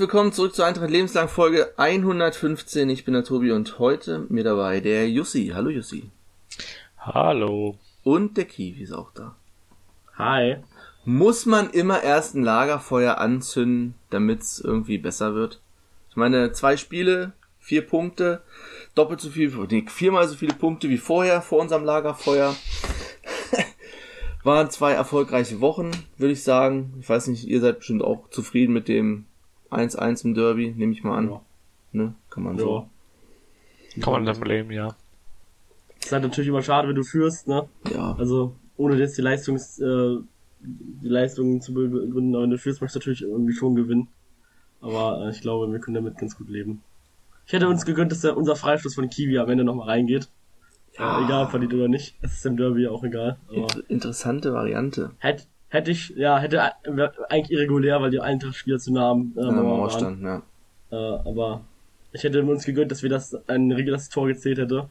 Willkommen zurück zur Eintracht Lebenslang Folge 115. Ich bin der Tobi und heute mir dabei der Jussi. Hallo Jussi. Hallo. Und der Kiwi ist auch da. Hi. Muss man immer erst ein Lagerfeuer anzünden, damit es irgendwie besser wird? Ich meine, zwei Spiele, vier Punkte, doppelt so viel, nee, viermal so viele Punkte wie vorher, vor unserem Lagerfeuer. Waren zwei erfolgreiche Wochen, würde ich sagen. Ich weiß nicht, ihr seid bestimmt auch zufrieden mit dem 1-1 im Derby, nehme ich mal an. Ja. Ne? Kann man ja. so. Kann man damit leben, ja. Ist halt natürlich immer schade, wenn du führst, ne? Ja. Also, ohne jetzt die Leistungs, äh, die Leistungen zu begründen, aber wenn du führst, möchtest du natürlich irgendwie schon gewinnen. Aber äh, ich glaube, wir können damit ganz gut leben. Ich hätte uns gegönnt, dass der, unser Freistoß von Kiwi am Ende nochmal reingeht. Ja. Äh, egal, verliert oder nicht. Es ist im Derby auch egal. Inter interessante Variante. Hätte hätte ich, ja, hätte eigentlich irregulär, weil die Eintracht-Spieler zu nah am äh, ja, Mauer stand, ja. Äh, aber ich hätte uns gegönnt, dass wir das ein reguläres Tor gezählt hätte.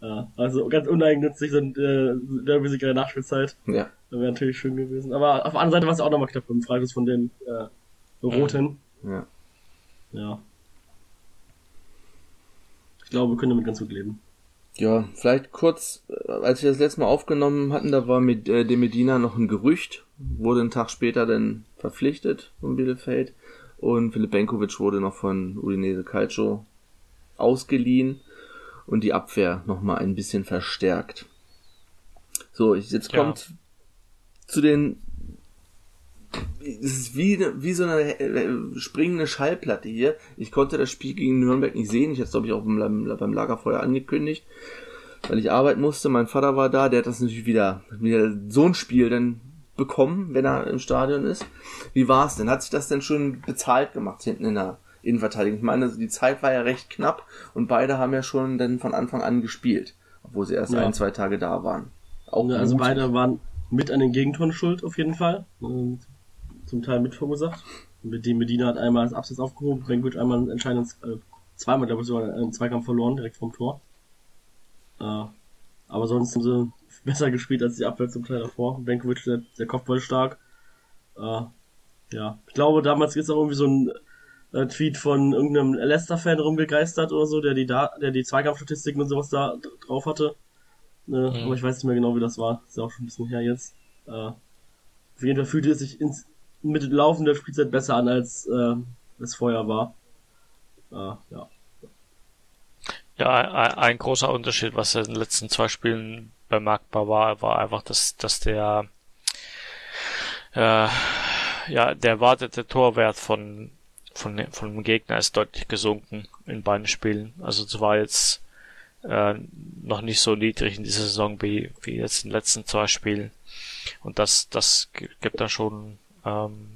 Äh, also ganz uneigennützig sind äh, Derby-Sieg in der Nachspielzeit. Ja. Wäre natürlich schön gewesen. Aber auf der anderen Seite war es auch nochmal knapp im Freistoß von den äh, Roten. Ja. Ja. Ich glaube, wir können damit ganz gut leben. Ja, vielleicht kurz, äh, als wir das letzte Mal aufgenommen hatten, da war mit äh, dem Medina noch ein Gerücht, wurde einen Tag später dann verpflichtet von Bielefeld und Philipp Benkovic wurde noch von Udinese Calcio ausgeliehen und die Abwehr nochmal ein bisschen verstärkt. So, jetzt kommt ja. zu den es ist wie, wie so eine äh, springende Schallplatte hier. Ich konnte das Spiel gegen Nürnberg nicht sehen. Ich hatte es, glaube ich, auch beim, beim Lagerfeuer angekündigt, weil ich arbeiten musste. Mein Vater war da, der hat das natürlich wieder, wieder so ein Spiel dann bekommen, wenn er im Stadion ist. Wie war es denn? Hat sich das denn schon bezahlt gemacht hinten in der Innenverteidigung? Ich meine, die Zeit war ja recht knapp und beide haben ja schon dann von Anfang an gespielt, obwohl sie erst ja. ein, zwei Tage da waren. Auch ja, also beide waren mit an den Gegentoren schuld, auf jeden Fall. Und zum Teil mit verursacht. Mit dem Medina hat einmal das Absatz aufgehoben, Benkovic einmal einen entscheidenden, äh, zweimal, glaube ich, sogar einen Zweikampf verloren, direkt vom Tor. Äh, aber sonst haben sie besser gespielt als die Abwehr zum Teil davor. Benkovic, der, der Kopfball stark. Äh, ja, ich glaube, damals ist auch irgendwie so ein äh, Tweet von irgendeinem Leicester-Fan rumgegeistert oder so, der die da, der die Zweikampfstatistiken und sowas da drauf hatte. Äh, mhm. Aber ich weiß nicht mehr genau, wie das war. Ist ja auch schon ein bisschen her jetzt. Äh, auf jeden Fall fühlte es sich ins, mit laufender Spielzeit besser an, als äh, es vorher war. Äh, ja. Ja, ein, ein, großer Unterschied, was in den letzten zwei Spielen bemerkbar war, war einfach, dass, dass der äh, ja, der erwartete Torwert von, von, von dem Gegner ist deutlich gesunken in beiden Spielen. Also es war jetzt äh, noch nicht so niedrig in dieser Saison wie, wie jetzt in den letzten zwei Spielen. Und das, das gibt dann schon ähm,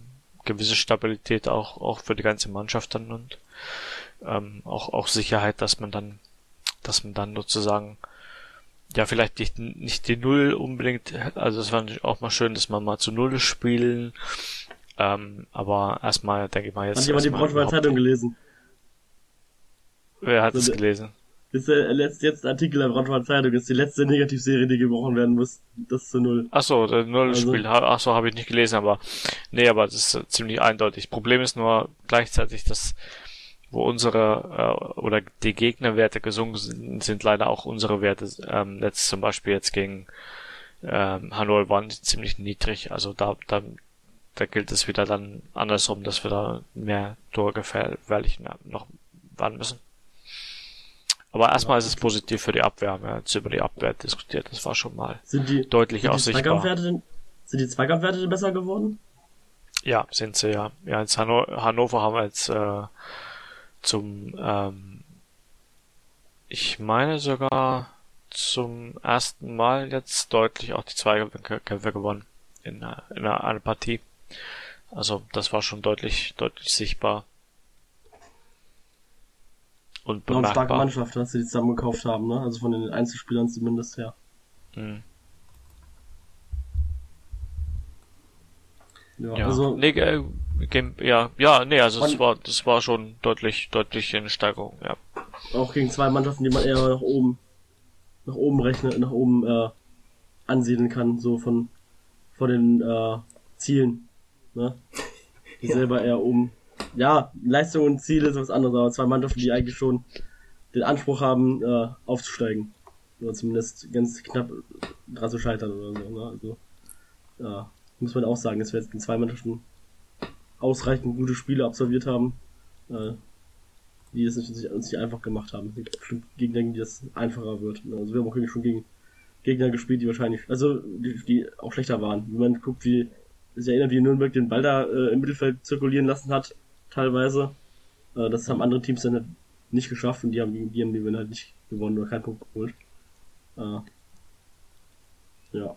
gewisse Stabilität auch, auch für die ganze Mannschaft dann und ähm, auch, auch Sicherheit, dass man dann, dass man dann sozusagen ja, vielleicht nicht, nicht die Null unbedingt, also es war natürlich auch mal schön, dass man mal zu Null spielen, ähm, aber erstmal denke ich mal jetzt. Hat jemand die Braunschweiger Zeitung gelesen? Wer hat es gelesen? ist der letzte jetzt Artikel der Braunschweiger Zeitung, ist die letzte Negativserie, die gebrochen werden muss. Das zu null. Ach so, der Null-Spiel. Also, Ach so, habe ich nicht gelesen, aber nee, aber das ist ziemlich eindeutig. Problem ist nur gleichzeitig, dass wo unsere äh, oder die Gegnerwerte gesungen sind, sind leider auch unsere Werte. Ähm, letzt zum Beispiel jetzt gegen ähm, Hanoi waren ziemlich niedrig. Also da, da, da gilt es wieder dann andersrum, dass wir da mehr torgefährlich noch waren müssen. Aber erstmal ist es positiv für die Abwehr. Wir haben jetzt über die Abwehr diskutiert. Das war schon mal sind die, deutlich sind die aussichtbar. Denn, sind die Zweikampfwerte denn besser geworden? Ja, sind sie ja. Ja, in Hanno Hannover haben wir jetzt äh, zum, ähm, ich meine sogar zum ersten Mal jetzt deutlich auch die Zweikämpfe gewonnen in, in einer, Partie. Also das war schon deutlich, deutlich sichtbar und bemerkbar. Noch eine starke Mannschaft, dass sie die zusammen gekauft haben, ne? Also von den Einzelspielern zumindest her. Hm. Ja, ja, also. Nee, äh, ja, ja, nee, also es war, das war schon deutlich, deutlich eine Steigerung, ja. Auch gegen zwei Mannschaften, die man eher nach oben, nach oben rechnet, nach oben, äh, ansiedeln kann, so von, von den, äh, Zielen, ne? Die ja. selber eher oben ja, Leistung und Ziele ist was anderes, aber zwei Mannschaften, die eigentlich schon den Anspruch haben, äh, aufzusteigen. Oder zumindest ganz knapp dran zu scheitern oder so. Ne? Also, ja, muss man auch sagen, dass wir jetzt in zwei Mannschaften ausreichend gute Spiele absolviert haben, äh, die es uns nicht einfach gemacht haben. Es gibt bestimmt Gegner, die das einfacher wird. Also wir haben auch schon gegen Gegner gespielt, die wahrscheinlich, also die, die auch schlechter waren. Wenn man guckt, wie sich erinnert, wie Nürnberg den Ball da äh, im Mittelfeld zirkulieren lassen hat, teilweise. Äh, das haben andere Teams dann halt nicht geschafft und die haben, die haben die halt nicht gewonnen oder keinen Punkt geholt. Äh, ja.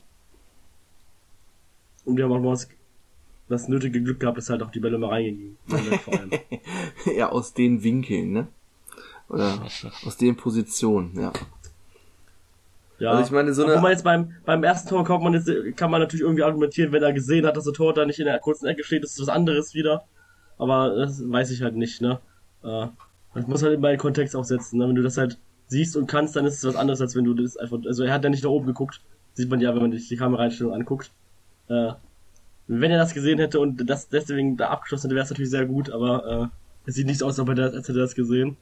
Und wir haben auch mal das, das nötige Glück gehabt, dass halt auch die Bälle mal reingingen. ja, aus den Winkeln, ne? Oder aus den Positionen, ja. Ja, also ich meine, so eine. Wo man jetzt beim, beim ersten Tor kommt man jetzt, kann man natürlich irgendwie argumentieren, wenn er gesehen hat, dass der Tor da nicht in der kurzen Ecke steht, ist was anderes wieder. Aber das weiß ich halt nicht, ne? Äh, das muss halt immer in den Kontext auch setzen, ne? Wenn du das halt siehst und kannst, dann ist es was anderes, als wenn du das einfach, also er hat ja nicht da oben geguckt. Sieht man ja, wenn man sich die Kameraeinstellung anguckt. Äh, wenn er das gesehen hätte und das deswegen da abgeschlossen hätte, wäre es natürlich sehr gut, aber äh, es sieht nicht so aus, als hätte er das gesehen.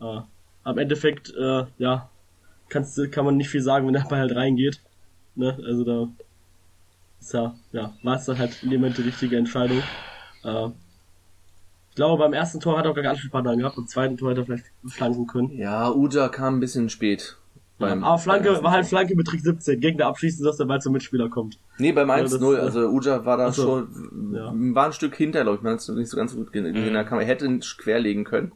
Äh, am Endeffekt, äh, ja, kannst, kann man nicht viel sagen, wenn der Ball halt reingeht. Ne? Also da ist ja, ja, war es dann halt in dem Moment die richtige Entscheidung. Äh, ich glaube, beim ersten Tor hat er auch gar keinen Anspielpartner gehabt, beim zweiten Tor hätte er vielleicht flanken können. Ja, Uja kam ein bisschen spät. Beim, aber Flanke war halt Flanke mit Trick 17. Gegner abschließen, dass der Ball zum Mitspieler kommt. Nee, beim 1-0. Ja, also Uja war da also, schon, ja. war ein Stück hinter, glaube ich. Man hat es nicht so ganz gut gesehen. Mhm. Er hätte querlegen können.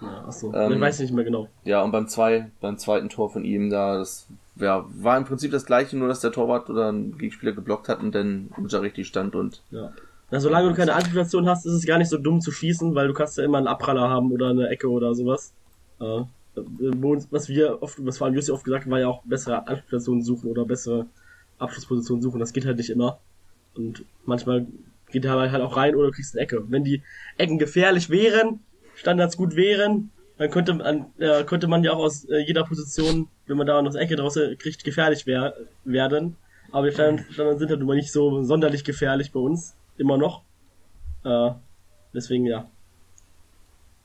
Ja, achso, ähm, ich weiß nicht mehr genau. Ja, und beim, zwei, beim zweiten Tor von ihm da, das ja, war im Prinzip das gleiche, nur dass der Torwart oder ein Gegenspieler geblockt hat und dann Uja richtig stand und. Ja. Na, solange du keine Anspielstation hast, ist es gar nicht so dumm zu schießen, weil du kannst ja immer einen Abpraller haben oder eine Ecke oder sowas. Äh, was wir oft, was vor allem Jussi oft gesagt haben, war ja auch bessere Anspielstationen suchen oder bessere Abschlusspositionen suchen. Das geht halt nicht immer. Und manchmal geht er halt auch rein oder du kriegst eine Ecke. Wenn die Ecken gefährlich wären, Standards gut wären, dann könnte man, äh, könnte man ja auch aus äh, jeder Position, wenn man da noch Ecke draus kriegt, gefährlich wär, werden. Aber die Standards, Standards sind halt immer nicht so sonderlich gefährlich bei uns. Immer noch. Äh, deswegen, ja.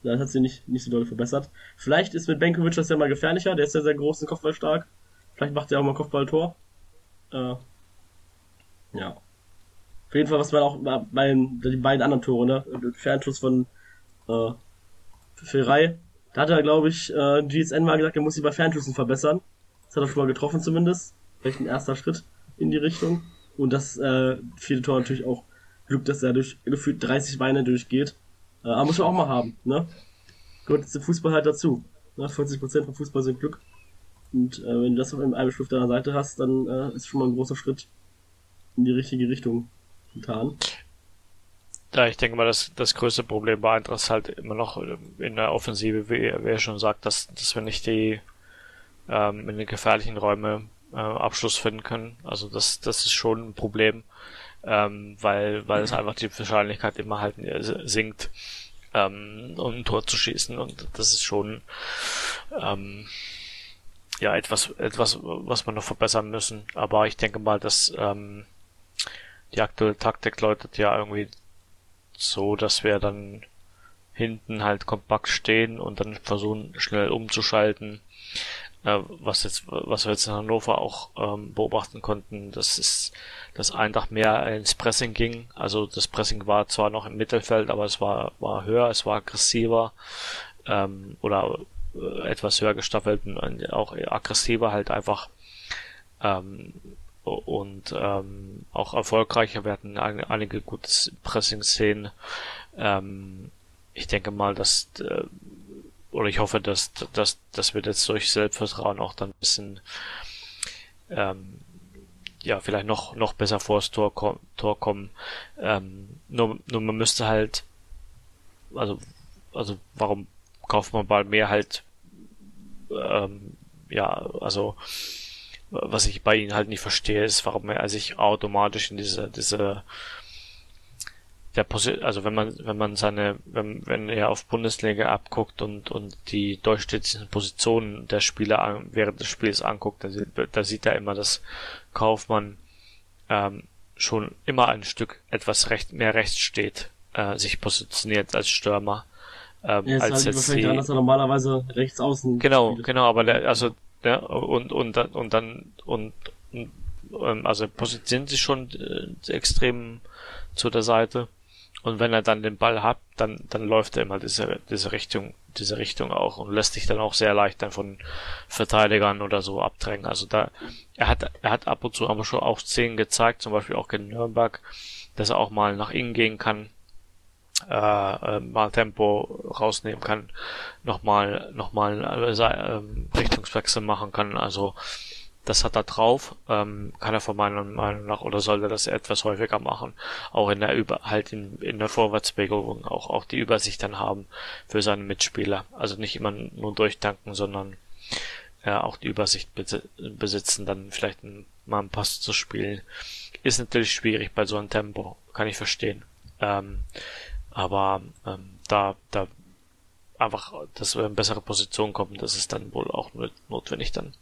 Das hat sich nicht, nicht so doll verbessert. Vielleicht ist mit Benkovic das ja mal gefährlicher. Der ist ja sehr groß und Kopfball Vielleicht macht er auch mal Kopfballtor. Äh, ja. Auf jeden Fall, was man auch bei den, die beiden anderen Tore, ne? Fernschuss von äh, Ferrei. Da hat er, glaube ich, äh, GSN mal gesagt, er muss sich bei Fernschüssen verbessern. Das hat er schon mal getroffen zumindest. Vielleicht ein erster Schritt in die Richtung. Und das äh, viele Tor natürlich auch Glück, dass er durch gefühlt 30 Beine durchgeht. Äh, aber muss man auch mal haben, ne? Gehört im Fußball halt dazu. Ne? 40% vom Fußball sind Glück. Und äh, wenn du das auf einem Stift deiner Seite hast, dann äh, ist schon mal ein großer Schritt in die richtige Richtung getan. Ja, ich denke mal, das, das größte Problem bei Eintracht ist halt immer noch in der Offensive, wie, er schon sagt, dass, dass wir nicht die ähm, in den gefährlichen Räume äh, Abschluss finden können. Also das, das ist schon ein Problem, ähm, weil, weil es einfach die Wahrscheinlichkeit immer halt äh, sinkt, ähm, um ein Tor zu schießen. Und das ist schon ähm, ja etwas, etwas, was wir noch verbessern müssen. Aber ich denke mal, dass ähm, die aktuelle Taktik läutet ja irgendwie so, dass wir dann hinten halt kompakt stehen und dann versuchen schnell umzuschalten. Was jetzt, was wir jetzt in Hannover auch ähm, beobachten konnten, das ist, dass Eintracht mehr ins Pressing ging. Also das Pressing war zwar noch im Mittelfeld, aber es war, war höher, es war aggressiver ähm, oder äh, etwas höher gestaffelt und auch aggressiver halt einfach ähm, und ähm, auch erfolgreicher. Wir hatten einige gute Pressing-Szenen. Ähm, ich denke mal, dass äh, oder ich hoffe, dass, dass, dass wir jetzt durch Selbstvertrauen auch dann ein bisschen ähm, ja, vielleicht noch, noch besser vor das Tor, Tor kommen. Ähm, nur, nur man müsste halt, also, also warum kauft man bald mehr halt, ähm, ja, also was ich bei ihnen halt nicht verstehe, ist, warum er sich automatisch in diese, diese, der Posi also wenn man, wenn man seine, wenn, wenn er auf Bundesliga abguckt und, und die durchschnittlichen Positionen der Spieler an, während des Spiels anguckt, da, da sieht er immer, dass Kaufmann ähm, schon immer ein Stück etwas recht, mehr rechts steht äh, sich positioniert als Stürmer. Ähm, ja, als halt jetzt die, daran, dass er normalerweise rechts außen Genau, spielt. genau, aber der, also der, und und dann und dann und, und ähm, also positioniert sich schon äh, extrem zu der Seite und wenn er dann den Ball hat, dann dann läuft er immer diese diese Richtung diese Richtung auch und lässt sich dann auch sehr leicht dann von Verteidigern oder so abdrängen. Also da er hat er hat ab und zu aber schon auch Szenen gezeigt, zum Beispiel auch gegen Nürnberg, dass er auch mal nach innen gehen kann äh, äh, mal Tempo rausnehmen kann, nochmal nochmal äh, äh, Richtungswechsel machen kann. Also das hat er drauf, ähm, kann er von meiner Meinung nach oder sollte das etwas häufiger machen, auch in der Über halt in, in der Vorwärtsbewegung auch auch die Übersicht dann haben für seine Mitspieler. Also nicht immer nur durchtanken, sondern äh, auch die Übersicht besitzen, dann vielleicht mal einen Pass zu spielen. Ist natürlich schwierig bei so einem Tempo, kann ich verstehen. Ähm, aber ähm, da, da einfach, dass wir in bessere Position kommen, das ist dann wohl auch notwendig dann.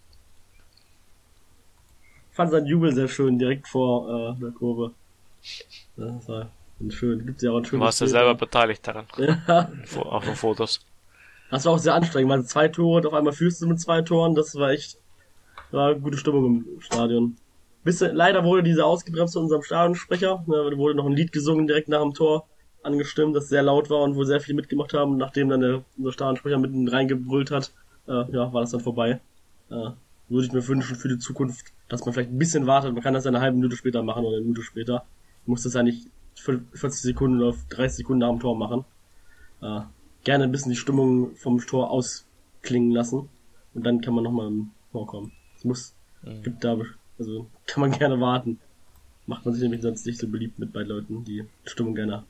Ich fand seinen Jubel sehr schön, direkt vor äh, der Kurve. Das war schön. Gibt's ja auch ein schönes Du warst ja selber beteiligt daran. Ja. Auf den Fotos. Das war auch sehr anstrengend, weil zwei Tore und auf einmal führst du mit zwei Toren, das war echt, war gute Stimmung im Stadion. Bis, leider wurde diese ausgebremst von unserem Stadionsprecher, ne, da wurde noch ein Lied gesungen direkt nach dem Tor angestimmt, das sehr laut war und wo sehr viele mitgemacht haben. nachdem dann der, unser Stadionsprecher mitten reingebrüllt hat, äh, ja, war das dann vorbei. Äh, würde ich mir wünschen für die Zukunft, dass man vielleicht ein bisschen wartet. Man kann das ja eine halbe Minute später machen oder eine Minute später. Man muss das ja nicht 40 Sekunden oder 30 Sekunden nach dem Tor machen. Äh, gerne ein bisschen die Stimmung vom Tor ausklingen lassen. Und dann kann man nochmal im Tor kommen. Es muss, mhm. gibt da, also kann man gerne warten. Macht man sich nämlich sonst nicht so beliebt mit bei Leuten, die Stimmung gerne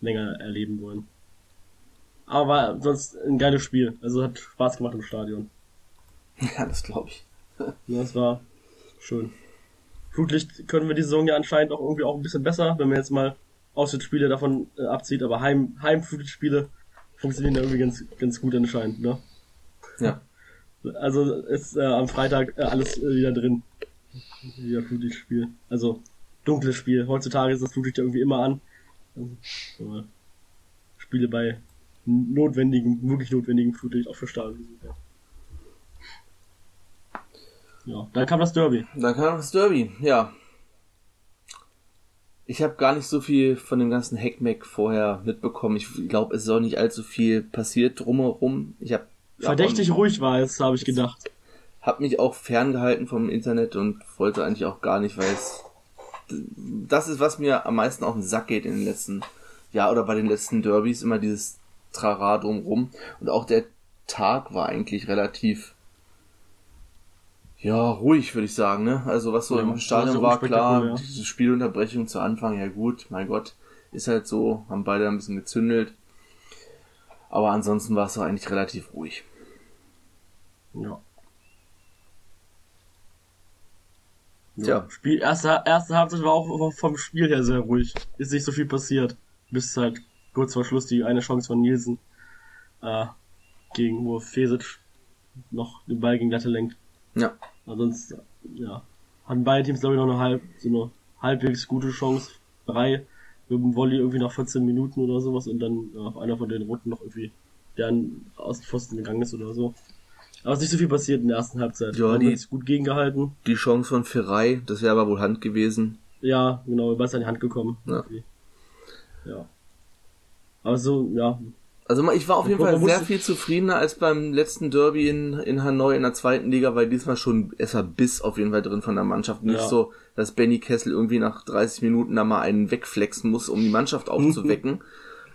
länger erleben wollen. Aber sonst ein geiles Spiel. Also hat Spaß gemacht im Stadion. Ja, das glaube ich. ja, das war schön. Flutlicht können wir die Saison ja anscheinend auch irgendwie auch ein bisschen besser, wenn man jetzt mal Auswärtsspiele davon äh, abzieht, aber Heim, Heimflutlichtspiele funktionieren ja irgendwie ganz, ganz gut anscheinend, ne? Ja. Also ist äh, am Freitag äh, alles äh, wieder drin. Wieder Flutlichtspiel. Also dunkles Spiel. Heutzutage ist das Flutlicht ja irgendwie immer an. Also, Spiele bei notwendigen, wirklich notwendigen Flutlicht auch für Stadion. Ja, dann kam das Derby. Dann kam das Derby, ja. Ich habe gar nicht so viel von dem ganzen Hackmack vorher mitbekommen. Ich glaube, es ist auch nicht allzu viel passiert drumherum. Ich habe verdächtig ruhig war es, habe ich gedacht. Hab mich auch ferngehalten vom Internet und wollte eigentlich auch gar nicht, weil es das ist, was mir am meisten auf den Sack geht in den letzten Jahr oder bei den letzten Derbys, immer dieses Trara drumrum. Und auch der Tag war eigentlich relativ ja, ruhig, würde ich sagen, ne? Also was so ja, im Stadion war, klar, ja. diese Spielunterbrechung zu Anfang, ja gut, mein Gott, ist halt so, haben beide ein bisschen gezündelt. Aber ansonsten war es doch eigentlich relativ ruhig. Ja. Ja. Spiel, erste, erste Halbzeit war auch vom Spiel her sehr ruhig. Ist nicht so viel passiert. Bis halt kurz vor Schluss die eine Chance von Nielsen äh, gegen wo Fesic noch den Ball gegen Latte lenkt. Ja. Ansonsten, ja, hatten beide Teams glaube ich noch eine halb, so eine halbwegs gute Chance. Drei mit dem Volley irgendwie nach 14 Minuten oder sowas und dann äh, einer von den Roten noch irgendwie, der aus dem Pfosten gegangen ist oder so. Aber es ist nicht so viel passiert in der ersten Halbzeit. Ja, die ist gut gegengehalten. Die Chance von Ferrei, das wäre aber wohl Hand gewesen. Ja, genau, ist an die Hand gekommen. Ja. ja. Aber so, ja. Also ich war auf jeden Fall sehr viel zufriedener als beim letzten Derby in, in Hanoi in der zweiten Liga, weil diesmal schon es war Biss auf jeden Fall drin von der Mannschaft. Nicht ja. so, dass Benny Kessel irgendwie nach 30 Minuten da mal einen wegflexen muss, um die Mannschaft aufzuwecken.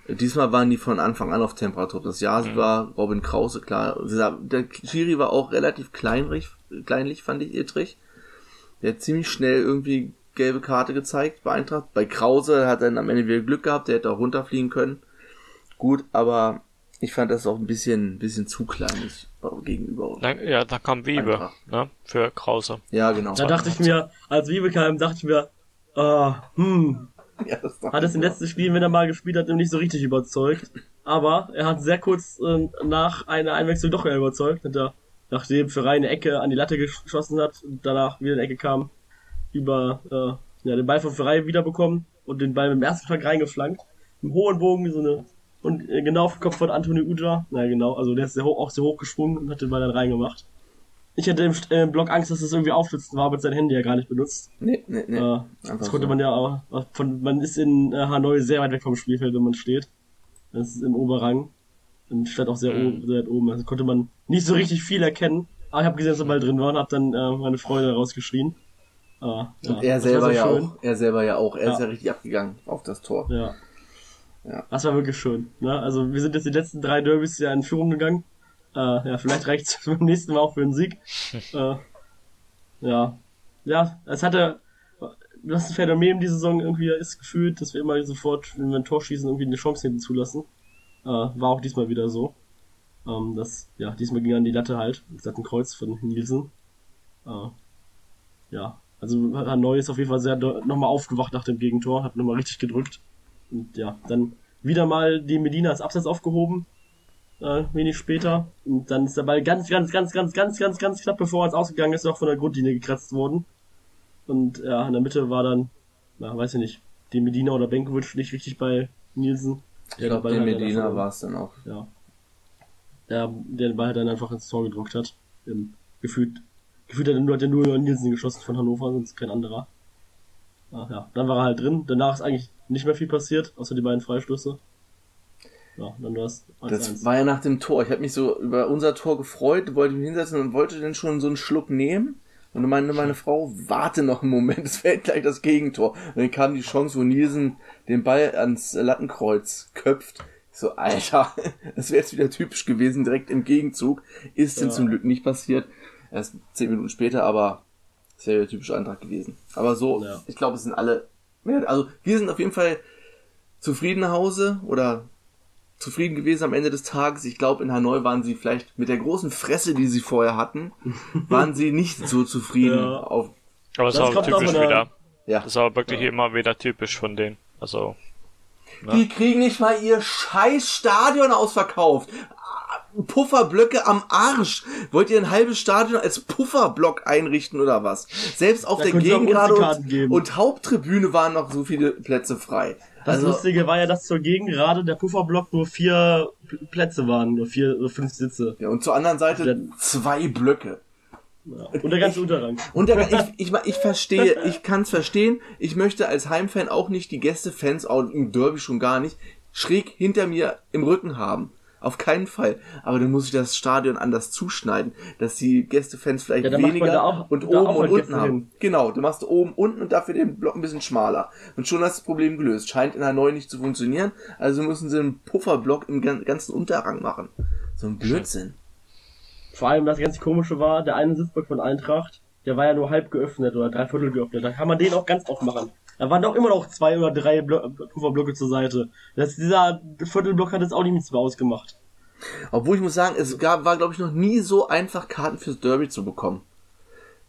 Diesmal waren die von Anfang an auf Temperatur. Das Jahr mhm. war Robin Krause, klar. Der Schiri war auch relativ kleinlich, kleinlich fand ich Ittrich. Der hat ziemlich schnell irgendwie gelbe Karte gezeigt bei Eintracht. Bei Krause hat er dann am Ende wieder Glück gehabt, der hätte auch runterfliegen können. Gut, aber ich fand das auch ein bisschen, bisschen zu kleinlich gegenüber. Ja, da kam Wiebe, ne, für Krause. Ja, genau. Da dachte ich mir, als Wiebe kam, dachte ich mir, äh, hm, ja, hat es im letzten Spiel, wenn er mal gespielt hat, nicht so richtig überzeugt. Aber er hat sehr kurz äh, nach einer Einwechslung doch überzeugt. Hat er, nachdem für eine Ecke an die Latte geschossen hat und danach wieder eine Ecke kam, über äh, ja, den Ball von Ferrei wiederbekommen und den Ball mit dem ersten Schlag reingeflankt. einen hohen Bogen, so eine, und äh, genau auf den Kopf von Anthony Uja. Na genau, also der ist sehr hoch, auch sehr hoch gesprungen und hat den Ball dann reingemacht. Ich hatte im äh, Blog Angst, dass das irgendwie aufschlitzen war, aber sein Handy ja gar nicht benutzt. Nee, nee, nee. Äh, das konnte so. man ja auch, von, man ist in äh, Hanoi sehr weit weg vom Spielfeld, wenn man steht. Das ist im Oberrang. Und statt auch sehr, mhm. oben, sehr weit oben. Also konnte man nicht so richtig viel erkennen. Aber ich habe gesehen, dass er Ball drin war und habe dann äh, meine Freude rausgeschrien. Ah, ja, und er selber so ja auch. Er selber ja auch. Er ja. ist ja richtig abgegangen auf das Tor. Ja. Ja. Das war wirklich schön. Ne? Also wir sind jetzt die letzten drei Derbys ja in Führung gegangen. Äh, ja, vielleicht reicht es beim nächsten Mal auch für einen Sieg. äh, ja. Ja, es hatte, das ist ein Phänomen die Saison irgendwie ist gefühlt, dass wir immer sofort, wenn wir ein Tor schießen, irgendwie eine Chance hinten zulassen. Äh, war auch diesmal wieder so. Ähm, das, ja, diesmal ging an die Latte halt. Das hat ein Kreuz von Nielsen. Äh, ja, also Hanoi ist auf jeden Fall sehr nochmal aufgewacht nach dem Gegentor, hat nochmal richtig gedrückt. Und ja, dann wieder mal die Medina als Absatz aufgehoben äh, wenig später. Und dann ist der Ball ganz, ganz, ganz, ganz, ganz, ganz, ganz knapp, bevor er es ausgegangen ist, noch von der Grundlinie gekratzt worden. Und ja, in der Mitte war dann, na, weiß ich nicht, die Medina oder Benkovic nicht richtig bei Nielsen. Ich glaube, der Medina war es dann auch. Ja. Der, der den Ball dann einfach ins Tor gedrückt hat. Im, gefühlt, gefühlt hat er nur, hat er nur Nielsen geschossen von Hannover, sonst kein anderer. Ach, ja, dann war er halt drin. Danach ist eigentlich nicht mehr viel passiert, außer die beiden Freistöße. Ja, dann war's das war ja nach dem Tor. Ich habe mich so über unser Tor gefreut, wollte mich hinsetzen und wollte dann schon so einen Schluck nehmen. Und meine, meine Frau, warte noch einen Moment, es fällt gleich das Gegentor. Und dann kam die Chance, wo Nielsen den Ball ans Lattenkreuz köpft. Ich so, Alter, das wäre jetzt wieder typisch gewesen, direkt im Gegenzug. Ist ja. denn zum Glück nicht passiert. Erst zehn Minuten später, aber ist typische Antrag gewesen. Aber so, ja. ich glaube, es sind alle, also wir sind auf jeden Fall zufrieden nach Hause oder zufrieden gewesen am Ende des Tages. Ich glaube, in Hanoi waren sie vielleicht mit der großen Fresse, die sie vorher hatten, waren sie nicht so zufrieden. Ja. Auf aber es war typisch wieder. Ja. Das war wirklich ja. immer wieder typisch von denen. Also. Ne? Die kriegen nicht mal ihr scheiß Stadion ausverkauft. Pufferblöcke am Arsch. Wollt ihr ein halbes Stadion als Pufferblock einrichten oder was? Selbst auf da der Gegengrade und, und Haupttribüne waren noch so viele Plätze frei. Das also, Lustige war ja, dass zur Gegengrade der Pufferblock nur vier Plätze waren, nur vier oder fünf Sitze. Ja, und zur anderen Seite der, zwei Blöcke. Ja, und der ganze Unterrang. Und der, ich, ich, ich verstehe, ich kann es verstehen. Ich möchte als Heimfan auch nicht die Gästefans, auch im Derby schon gar nicht, schräg hinter mir im Rücken haben. Auf keinen Fall. Aber dann muss ich das Stadion anders zuschneiden, dass die Gästefans vielleicht ja, weniger auch, und oben und unten haben. Hin. Genau, du machst oben, unten und dafür den Block ein bisschen schmaler. Und schon hast du das Problem gelöst. Scheint in Hanoi nicht zu funktionieren, also müssen sie einen Pufferblock im ganzen Unterrang machen. So ein Blödsinn. Vor allem das ganz komische war, der eine Sitzblock von Eintracht, der war ja nur halb geöffnet oder dreiviertel geöffnet. Da kann man den auch ganz aufmachen. Da waren doch immer noch zwei oder drei Blo Pufferblöcke zur Seite. Das, dieser Viertelblock hat jetzt auch nichts mehr ausgemacht. Obwohl ich muss sagen, es gab, war glaube ich noch nie so einfach Karten fürs Derby zu bekommen.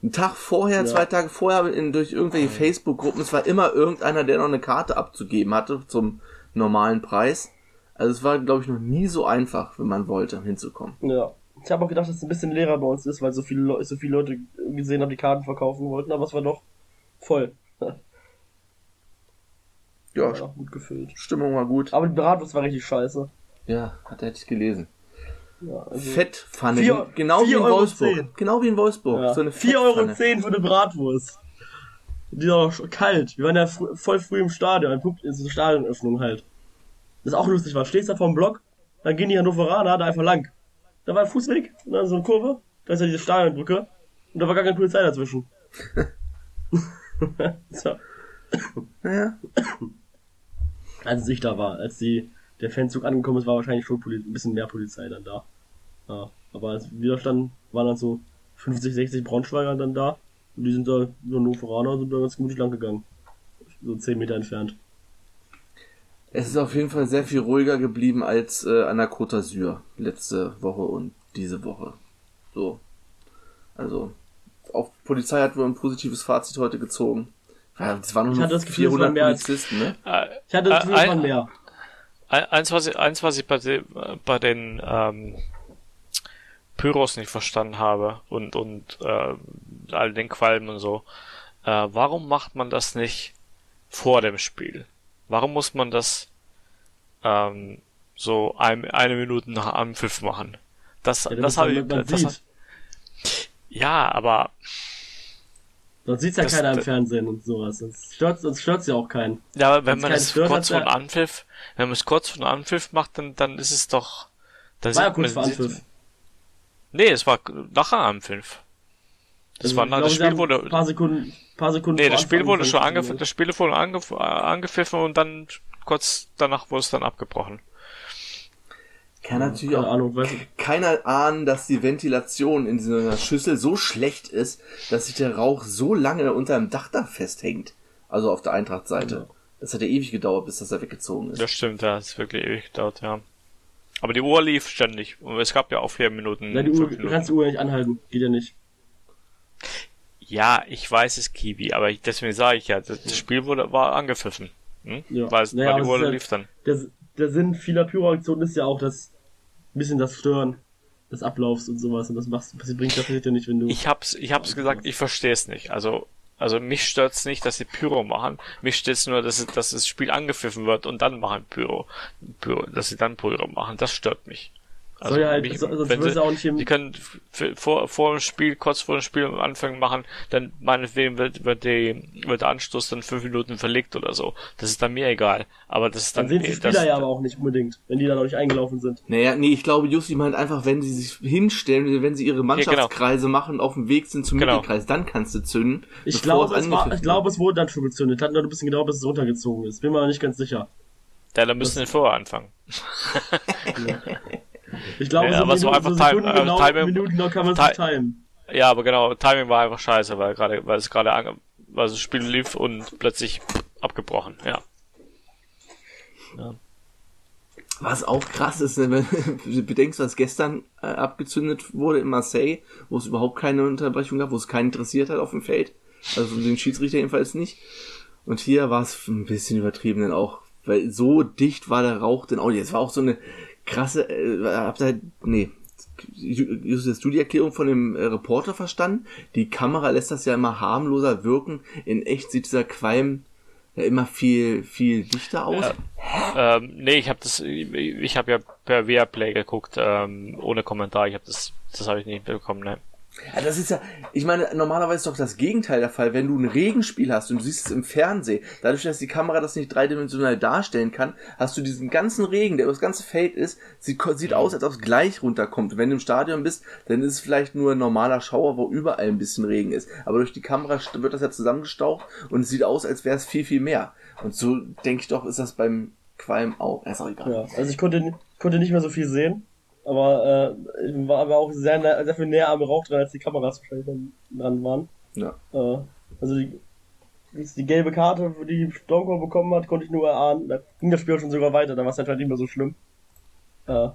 Ein Tag vorher, ja. zwei Tage vorher in, durch irgendwelche Facebook-Gruppen, es war immer irgendeiner, der noch eine Karte abzugeben hatte zum normalen Preis. Also es war, glaube ich, noch nie so einfach, wenn man wollte, hinzukommen. Ja. Ich habe auch gedacht, dass es ein bisschen leerer bei uns ist, weil so viele, so viele Leute gesehen haben, die Karten verkaufen wollten, aber es war doch voll. Ja, ja gut gefüllt. Stimmung war gut. Aber die Bratwurst war richtig scheiße. Ja, hat hätte ich gelesen. Ja, also Fettpfanne, vier, genau, vier wie in Wolfsburg. 10. genau wie in Wolfsburg. Ja. So eine 4,10 Euro für eine Bratwurst. Die ist auch kalt. Wir waren ja fr voll früh im Stadion, in so Stadionöffnung halt. Das ist auch lustig war. Stehst da vorm Block, dann gehen die Hannoveraner da einfach lang. Da war ein Fußweg, und dann so eine Kurve, da ist ja diese Stadionbrücke, und da war gar keine Polizei dazwischen. so. Naja als ich da war. Als die, der Fanzug angekommen ist, war wahrscheinlich schon ein bisschen mehr Polizei dann da. Ja, aber als standen, waren dann so 50, 60 Braunschweiger dann da. Und die sind da, so Hannoveraner, sind da ganz gemütlich lang gegangen. So 10 Meter entfernt. Es ist auf jeden Fall sehr viel ruhiger geblieben als äh, an der Côte d'Azur letzte Woche und diese Woche. So. Also, auch Polizei hat wohl ein positives Fazit heute gezogen. Ja, das waren nur 400 Polizisten, ne? Äh, ich hatte das Gefühl, es waren mehr. Eins, was ich, eins, was ich bei, den, bei den ähm, Pyros nicht verstanden habe und, und äh, all den Qualmen und so, äh, warum macht man das nicht vor dem Spiel? Warum muss man das ähm, so ein, eine Minute nach Anpfiff machen. Das, Ja, das habe ich, das, sieht. ja, aber Sonst sieht's ja Das- keiner im das- Fernsehen und sowas. Sonst stört, sonst stört's ja auch keinen. Ja, aber wenn Wenn's man es stört, kurz vor Anpfiff, wenn man es kurz vor Anpfiff macht, dann, dann ist es doch, da War ja kurz vor Anpfiff. sieht, nee, es war nachher Anpfiff. Das Also, war nach, das Spiel wurde, ein paar Sekunden, paar Sekunden nee, das Spiel wurde schon angepfiffen, das Spiel wurde äh, angepfiffen und dann kurz danach wurde es dann abgebrochen. Kann natürlich Keine auch Ahnung, weiß ich. keiner ahnen, dass die Ventilation in dieser Schüssel so schlecht ist, dass sich der Rauch so lange unter dem Dach da festhängt. Also auf der Eintrachtseite. Ja. Das hat ja ewig gedauert, bis das da weggezogen ist. Das stimmt, ja, das ist wirklich ewig gedauert, ja. Aber die Uhr lief ständig. Und es gab ja auch vier Minuten. Nein, die Uhr, Minuten. kannst die Uhr nicht anhalten. Geht ja nicht. Ja, ich weiß es, Kiwi, aber ich, deswegen sage ich ja, das, das Spiel wurde, war angepfiffen. Hm? Ja. Weil, Naja, weil die Uhr lief dann. Der, der Sinn vieler Pyroaktionen ist ja auch das, ein bisschen das Stören des Ablaufs und sowas. Und das machst, das bringt das ja nicht, wenn du. Ich hab's, ich hab's gesagt, ich verstehe es nicht. Also, also mich stört's nicht, dass sie Pyro machen. Mich stört's nur, dass, dass das Spiel angepfiffen wird und dann machen Pyro, Pyro, dass sie dann Pyro machen. Das stört mich. Also, Soll ja halt, mich- so- sonst wenn würdest sie, du auch nicht im, die können vor, vor dem Spiel, kurz vor dem Spiel am Anfang machen, dann meinetwegen wird, wird, die, wird der Anstoß dann fünf Minuten verlegt oder so. Das ist dann mir egal. Aber das ist dann dann, sehen die eh- Spieler das, ja aber auch nicht unbedingt, wenn die da noch nicht eingelaufen sind. Naja, nee, ich glaube, Jussi meint einfach, wenn sie sich hinstellen, wenn sie ihre Mannschaftskreise machen und auf dem Weg sind zum Genau. Mittelkreis, dann kannst du zünden. Ich glaube, es war, angepfiffen ich glaube, es wurde dann schon gezündet. Hat nur ein bisschen gedauert, bis es runtergezogen ist. Bin mir aber nicht ganz sicher. ja, dann müssen sie vorher anfangen. Ich glaube, Ja, so, aber es war Minuten, so einfach Time- Sekunden äh, genau, Timing- Minuten genau kann man sich timen. Ja, aber genau, Timing war einfach scheiße, weil gerade, weil es gerade ange, weil das Spiel lief und plötzlich abgebrochen, ja. Was auch krass ist, ne, wenn du bedenkst, was gestern äh, abgezündet wurde in Marseille, wo es überhaupt keine Unterbrechung gab, wo es keinen interessiert hat auf dem Feld. Also den Schiedsrichter jedenfalls nicht. Und hier war es ein bisschen übertrieben dann auch, weil so dicht war der Rauch denn auch. Es war auch so eine krasse, äh, habt ihr nee, hast du die Erklärung von dem äh, Reporter verstanden? Die Kamera lässt das ja immer harmloser wirken. In echt sieht dieser Qualm ja immer viel, viel dichter aus. Ja. Ähm, nee, ich habe das, ich, ich habe ja per Viaplay geguckt, ähm, ohne Kommentar. Ich habe das, das habe ich nicht bekommen, ne. Ja, das ist ja, ich meine, normalerweise ist doch das Gegenteil der Fall, wenn du ein Regenspiel hast und du siehst es im Fernsehen, dadurch, dass die Kamera das nicht dreidimensional darstellen kann, hast du diesen ganzen Regen, der über das ganze Feld ist, sieht, sieht aus, als ob es gleich runterkommt. Und wenn du im Stadion bist, dann ist es vielleicht nur ein normaler Schauer, wo überall ein bisschen Regen ist. Aber durch die Kamera wird das ja zusammengestaucht und es sieht aus, als wäre es viel, viel mehr. Und so denke ich doch, ist das beim Qualm auch. Ist auch egal. Ja, also ich konnte, konnte nicht mehr so viel sehen, aber äh, ich war aber auch sehr, sehr viel näher am Rauch dran, als die Kameras wahrscheinlich dran waren. Ja. Äh, also die, die gelbe Karte, die Stonko bekommen hat, konnte ich nur erahnen. Da ging das Spiel auch schon sogar weiter, da war es anscheinend nicht mehr so schlimm. Äh,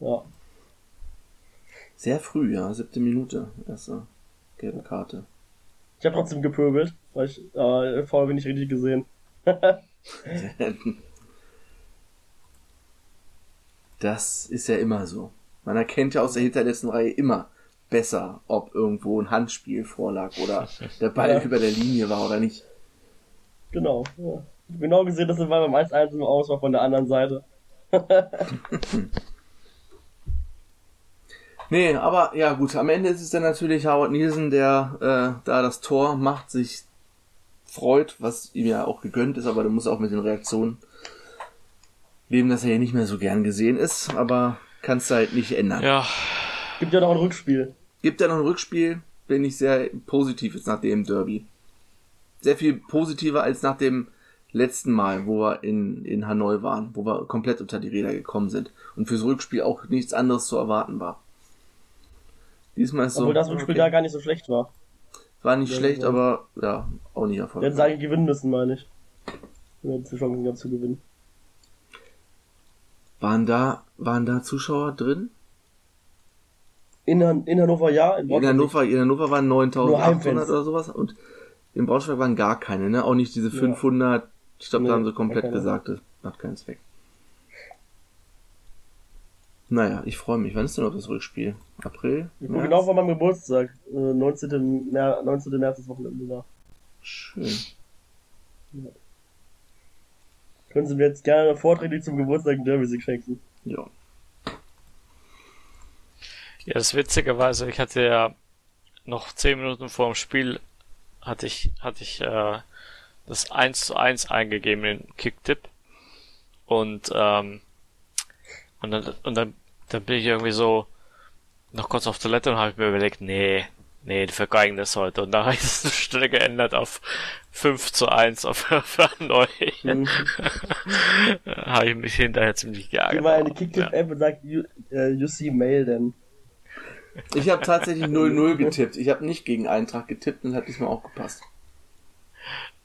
ja. Sehr früh, ja, siebte Minute, erste gelbe Karte. Ich habe trotzdem gepöbelt, weil ich äh, die Folge nicht richtig gesehen. Das ist ja immer so. Man erkennt ja aus der hinterletzten Reihe immer besser, ob irgendwo ein Handspiel vorlag oder der Ball Ja. über der Linie war oder nicht. Genau. Ja. Genau gesehen, dass es beim 1-1 im Aus war von der anderen Seite. Nee, aber ja gut, am Ende ist es dann natürlich Howard Nielsen, der äh, da das Tor macht, sich freut, was ihm ja auch gegönnt ist, aber du musst auch mit den Reaktionen leben, dass er hier nicht mehr so gern gesehen ist, aber kannst du halt nicht ändern. Ja, Gibt ja noch ein Rückspiel. Gibt ja noch ein Rückspiel, bin ich sehr positiv jetzt nach dem Derby. Sehr viel positiver als nach dem letzten Mal, wo wir in, in Hanoi waren, wo wir komplett unter die Räder gekommen sind und fürs Rückspiel auch nichts anderes zu erwarten war. Diesmal ist so. Obwohl das Rückspiel okay. da gar nicht so schlecht war. War nicht Ja, schlecht, ja. aber ja, auch nicht Wir hätten erfolgreich. es eigentlich gewinnen müssen, meine ich. Wir hätten die Chancen gehabt zu gewinnen. Waren da, waren da Zuschauer drin? In, Han in Hannover ja, in In Hannover, in Hannover waren Nur 9800 Heimfans. oder sowas und in Braunschweig waren gar keine, ne? Auch nicht diese 500. Ich glaube, Nee, da haben sie komplett gesagt, das macht keinen Zweck. Naja, ich freue mich. Wann ist denn noch das Rückspiel? April? Ich März? genau vor meinem Geburtstag. Äh, 19. Mer 19. März ist Wochenende da. Schön. Kann können Sie mir jetzt gerne vorträglich zum Geburtstag einen Derby-Sieg schenken. Ja. Ja, das witzigerweise, ich hatte ja noch zehn Minuten vor dem Spiel hatte ich, hatte ich äh, das 1 zu 1 eingegeben in Kicktipp. Und, ähm, und dann, und dann, dann bin ich irgendwie so noch kurz auf Toilette und habe mir überlegt, nee, nee, die vergeigen das heute. Und dann habe ich das so schnell geändert auf 5 zu 1 auf für neu. Mhm. habe ich mich hinterher ziemlich geärgert. Geh mal eine Kicktipp-App ja. und sag, you, uh, you see mail denn. Ich habe tatsächlich 0-0 getippt. Ich habe nicht gegen Eintracht getippt und hat diesmal auch gepasst.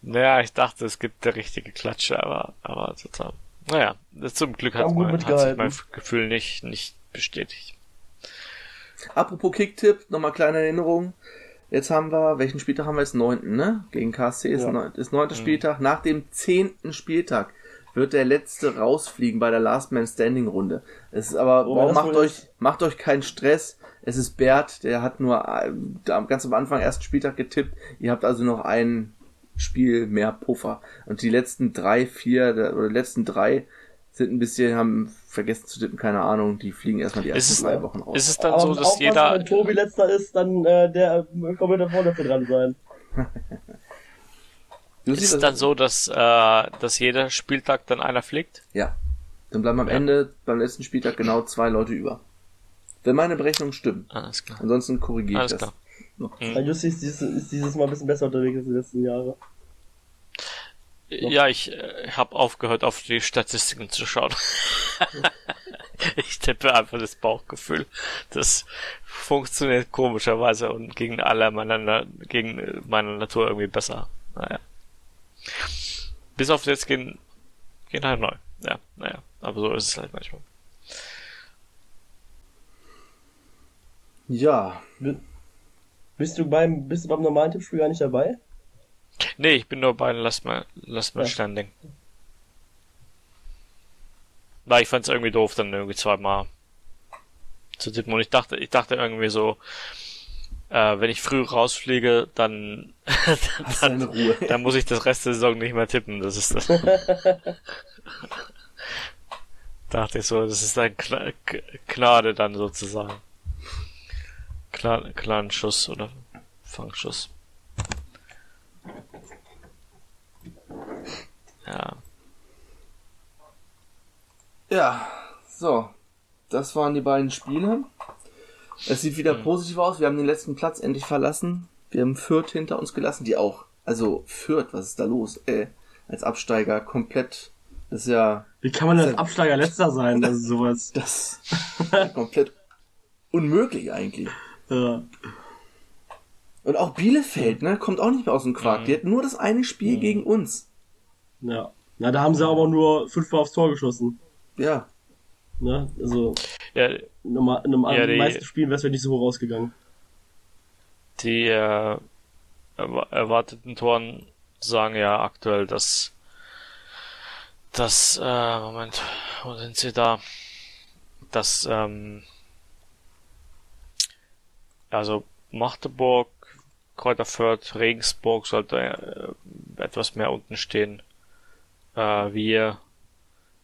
Naja, ich dachte, es gibt der richtige Klatsche, aber, aber total. Naja, zum Glück hat, mein, hat sich mein Gefühl nicht, nicht bestätigt. Apropos Kicktipp, nochmal kleine Erinnerung. Jetzt haben wir, welchen Spieltag haben wir jetzt? Neunten, ne? Gegen KSC ist, ja. neun, ist neunter mhm. Spieltag. Nach dem zehnten Spieltag wird der letzte rausfliegen bei der Last Man Standing Runde. Es ist aber, oh, macht euch, macht euch keinen Stress. Es ist Bert, der hat nur äh, ganz am Anfang ersten Spieltag getippt. Ihr habt also noch ein Spiel mehr Puffer. Und die letzten drei, vier oder die letzten drei sind ein bisschen, haben vergessen zu tippen, keine Ahnung, die fliegen erstmal die ersten es, drei Wochen raus. Ist es dann so, dass jeder. Wenn Tobi letzter ist, dann äh, der kommt da vorne dran sein. ist es dann so, dass, äh, dass jeder Spieltag dann einer fliegt? Ja. Dann bleiben am ja. Ende beim letzten Spieltag genau zwei Leute über. Wenn meine Berechnungen stimmen. Alles klar. Ansonsten korrigiere ich das. Klar. Mhm. Jussi ist dieses, ist dieses Mal ein bisschen besser unterwegs als die letzten Jahre. Ja, ich äh, habe aufgehört, auf die Statistiken zu schauen. ich tippe einfach das Bauchgefühl. Das funktioniert komischerweise und gegen alle meiner, gegen meine Natur irgendwie besser. Naja. Bis auf jetzt gehen, gehen halt neu. Ja, naja. Aber so ist es halt manchmal. Ja. Bist du beim, bist du beim normalen Tippspiel gar nicht dabei? Nee, ich bin nur bei Lass mal, lass mal ja. standing. Weil ich fand's irgendwie doof, dann irgendwie zweimal zu tippen. Und ich dachte, ich dachte irgendwie so, äh, wenn ich früh rausfliege, dann, dann, dann, dann, muss ich das Rest der Saison nicht mehr tippen. Das ist das. dachte ich so, das ist ein Gnade dann sozusagen. Klar, klaren Schuss oder Fangschuss. Ja. Ja, so. Das waren die beiden Spiele. Es sieht wieder mhm. positiv aus. Wir haben den letzten Platz endlich verlassen. Wir haben Fürth hinter uns gelassen, die auch. Also Fürth, was ist da los? Äh, als Absteiger komplett. Das ist ja. Wie kann man als Absteiger letzter sein? Das ist sowas. Das ist komplett unmöglich eigentlich. Ja. Und auch Bielefeld, ne, kommt auch nicht mehr aus dem Quark. Mhm. Die hat nur das eine Spiel mhm. gegen uns. Ja. Na, da haben sie aber nur fünfmal aufs Tor geschossen. Ja. Ne, also. Ja. In einem, in einem ja, die, meisten Spielen wäre es nicht so hoch rausgegangen. Die äh, erwarteten Toren sagen ja aktuell, dass dass äh, Moment, wo sind sie da? Dass ähm, also Magdeburg, Kräuter Fürth, Regensburg sollte äh, etwas mehr unten stehen. Äh, wir,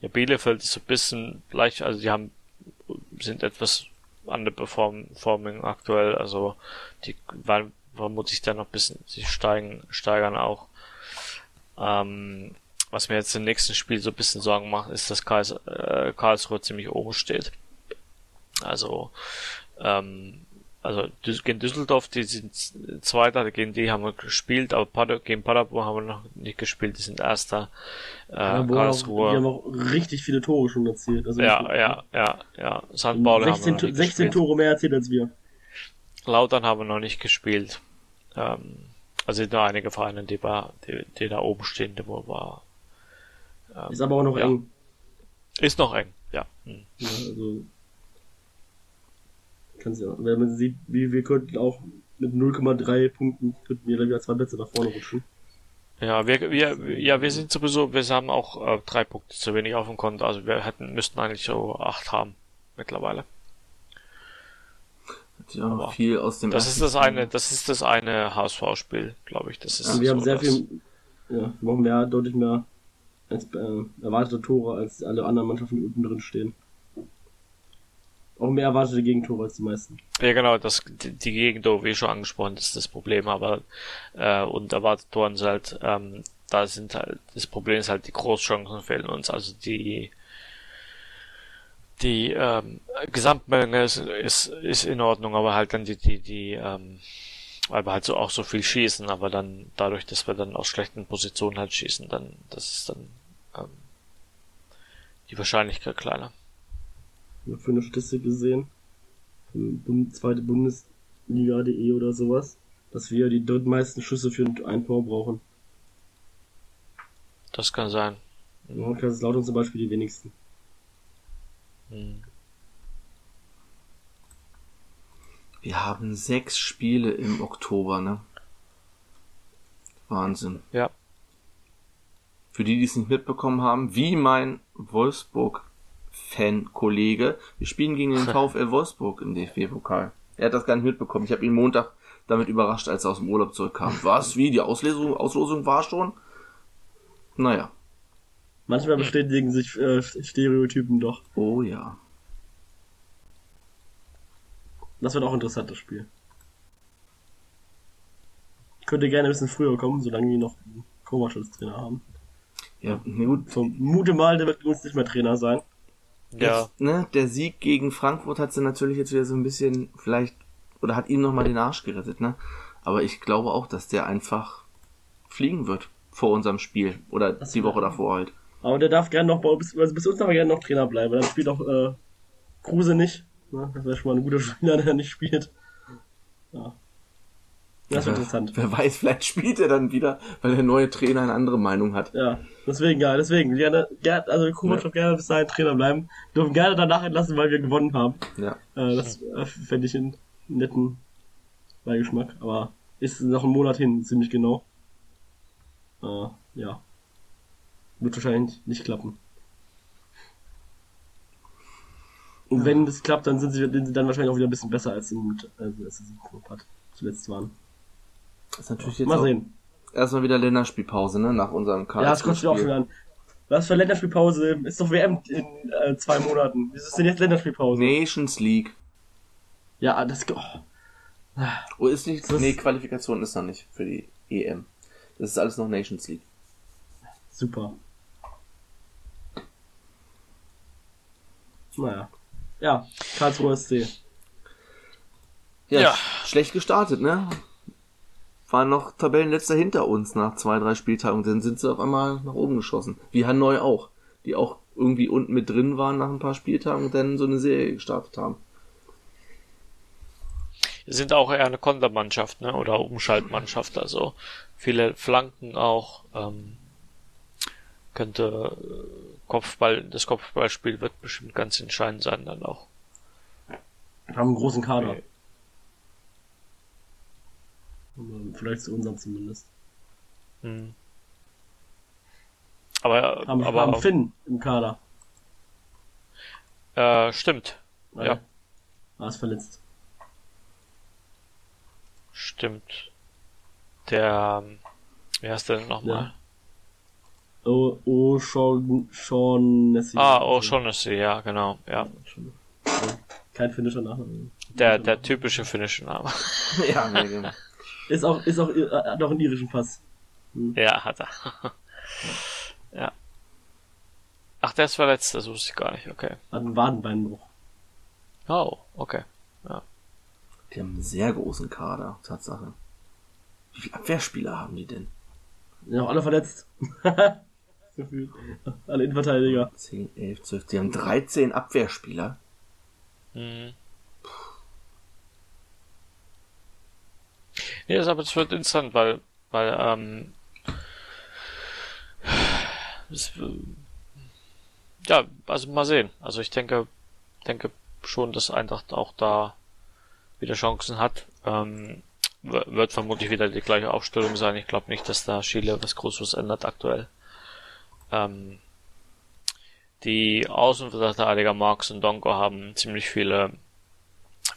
ja, Bielefeld ist so ein bisschen leicht, also die haben, sind etwas underperforming aktuell, also die waren vermutlich dann noch ein bisschen, sie steigen, steigern auch. Ähm, was mir jetzt im nächsten Spiel so ein bisschen Sorgen macht, ist, dass Karls, äh, Karlsruhe ziemlich oben steht. Also ähm, also gegen Düsseldorf, die sind Zweiter, gegen die haben wir gespielt, aber Pader, gegen Paderborn haben wir noch nicht gespielt, die sind Erster. Äh, Karlsruhe. Die haben auch richtig viele Tore schon erzielt. Also ja, ja, ja, ja. St. Pauli 16, haben wir noch 16 gespielt. Tore mehr erzielt als wir. Lautern haben wir noch nicht gespielt. Ähm, also sind nur einige Vereine, die, war, die, die da oben stehen, die wohl war. Ähm, ist aber auch noch ja. eng. Ist noch eng, ja. Hm. ja also Kannst ja, wenn man sieht, wie wir könnten auch mit 0,3 Punkten könnten wir dann wieder zwei Plätze nach vorne rutschen. Ja, wir, wir, ja, wir sind sowieso, wir haben auch äh, drei Punkte zu wenig auf dem Konto, also wir hätten, müssten eigentlich so acht haben, mittlerweile. Ja, Aber viel aus dem das ist das eine, das ist das eine HSV-Spiel, glaube ich, das ist. Ja, wir so haben sehr viel, ja, wir haben mehr, deutlich mehr als äh, erwartete Tore als alle anderen Mannschaften, die unten drin stehen. Auch mehr erwartete Gegentore als die meisten. Ja, genau, das, die, die Gegentore, wie schon angesprochen, das ist das Problem, aber, äh, und erwartete Toren sind halt, ähm, da sind halt, das Problem ist halt, die Großchancen fehlen uns, also die, die, ähm, Gesamtmenge ist, ist, ist in Ordnung, aber halt dann die, die, die, ähm, weil wir halt so auch so viel schießen, aber dann dadurch, dass wir dann aus schlechten Positionen halt schießen, dann, das ist dann, ähm, die Wahrscheinlichkeit kleiner für eine Statistik gesehen, Bund, zweite Bundesliga.de oder sowas, dass wir die drittmeisten Schüsse für ein Tor brauchen. Das kann sein. Ja, Kaiserslautern zum Beispiel die wenigsten. Hm. Wir haben sechs Spiele im Oktober, ne? Wahnsinn. Ja. Für die, die es nicht mitbekommen haben, wie mein Wolfsburg Fan-Kollege. Wir spielen gegen den VfL Wolfsburg im DFB-Pokal. Er hat das gar nicht mitbekommen. Ich habe ihn Montag damit überrascht, als er aus dem Urlaub zurückkam. Was? Wie? Die Auslesung, Auslosung war schon? Naja. Manchmal bestätigen sich äh, Stereotypen doch. Oh ja. Das wird auch interessant, das Spiel. Könnte gerne ein bisschen früher kommen, solange wir noch Kovac als Trainer haben. Ja, na gut. Vermute mal, der wird uns nicht mehr Trainer sein. Ja. Jetzt, ne, der Sieg gegen Frankfurt hat sie natürlich jetzt wieder so ein bisschen vielleicht oder hat ihm nochmal den Arsch gerettet, ne? Aber ich glaube auch, dass der einfach fliegen wird vor unserem Spiel oder das die Woche davor halt. Aber der darf gerne noch bei bis, also bis uns aber gerne noch Trainer bleiben. Dann spielt auch äh, Kruse nicht. Ne? Das wäre schon mal ein guter Spieler, der nicht spielt. Ja. Das ist interessant. Wer weiß, vielleicht spielt er dann wieder, weil der neue Trainer eine andere Meinung hat. Ja, deswegen, ja, deswegen. Gerne, gerne also Kovac ja. gerne bis dahin Trainer bleiben. Dürfen gerne danach entlassen, weil wir gewonnen haben. Ja. Äh, das äh, fände ich einen netten Beigeschmack. Aber ist noch ein Monat hin, ziemlich genau. Äh, ja. Wird wahrscheinlich nicht klappen. Und ja. wenn das klappt, dann sind sie, sind sie dann wahrscheinlich auch wieder ein bisschen besser als, im, als sie hat, zuletzt waren. Das ist natürlich jetzt Mal sehen. Erstmal wieder Länderspielpause, ne? Nach unserem Karl. Ja, das kommt auch wieder an. Was für Länderspielpause? Ist doch WM in äh, zwei Monaten. Wie ist denn jetzt Länderspielpause? Nations League. Ja, das. Oh. oh ist nicht. Das nee, Qualifikation ist noch nicht für die EM. Das ist alles noch Nations League. Super. Naja. Ja, Karlsruhe SC. Ja, ja, schlecht gestartet, ne? Waren noch Tabellenletzter hinter uns nach zwei, drei Spieltagen. Dann sind sie auf einmal nach oben geschossen. Wie Hanoi auch. Die auch irgendwie unten mit drin waren nach ein paar Spieltagen und dann so eine Serie gestartet haben. sind auch eher eine Kontermannschaft, ne? Oder Umschaltmannschaft, also viele Flanken auch. Ähm, könnte äh, Kopfball, das Kopfballspiel wird bestimmt ganz entscheidend sein dann auch. Wir haben einen großen Kader. Vielleicht zu unserem zumindest. Hm. Aber, haben, aber haben Finn im Kader. Äh, stimmt. Nein. Ja. War ist verletzt. Stimmt. Der, wie heißt der denn nochmal? Ja. Oh, oh, Sean, Shaughnessy. Ah, oh, Shaughnessy, ja, genau, ja. Kein finnischer Name. Der, der typische finnische Name. ja, nee, genau. Ist auch, ist auch, äh, hat auch einen irischen Pass. Hm. Ja, hat er. ja. Ach, der ist verletzt, das wusste ich gar nicht, okay. Hat einen Wadenbeinbruch. Oh, okay. Ja. Die haben einen sehr großen Kader, Tatsache. Wie viele Abwehrspieler haben die denn? Ja, alle verletzt. alle Innenverteidiger. 10, 11, 12. Die haben 13 Abwehrspieler. Mhm. Das aber es wird interessant, weil, weil, ähm, es, ja, also mal sehen. Also ich denke, denke schon, dass Eintracht auch da wieder Chancen hat. Ähm, wird vermutlich wieder die gleiche Aufstellung sein. Ich glaube nicht, dass da Chile was Großes ändert aktuell. Ähm, die Außenverteidiger Marx und Donko haben ziemlich viele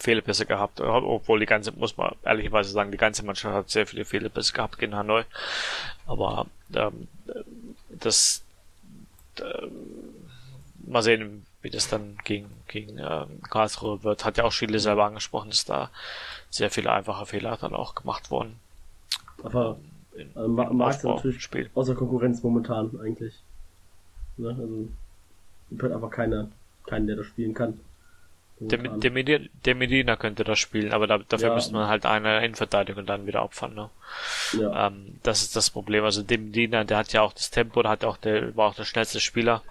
Fehlerpässe gehabt, obwohl die ganze, muss man ehrlicherweise sagen, die ganze Mannschaft hat sehr viele Fehlerpässe gehabt gegen Hanoi. Aber ähm, das, äh, mal sehen, wie das dann gegen, gegen äh, Karlsruhe wird. Hat ja auch Schiele selber angesprochen, dass da sehr viele einfache Fehler dann auch gemacht wurden. Aber äh, Marx natürlich Spiel. außer Konkurrenz momentan eigentlich. Ne? Also gibt halt einfach keiner, keinen, der das spielen kann. Der, der, Medina, der Medina könnte das spielen, aber da, dafür ja. müsste man halt eine Innenverteidigung dann wieder opfern. Ne? Ja. Ähm, das ist das Problem. Also der Medina, der hat ja auch das Tempo, der hat auch der war auch der schnellste Spieler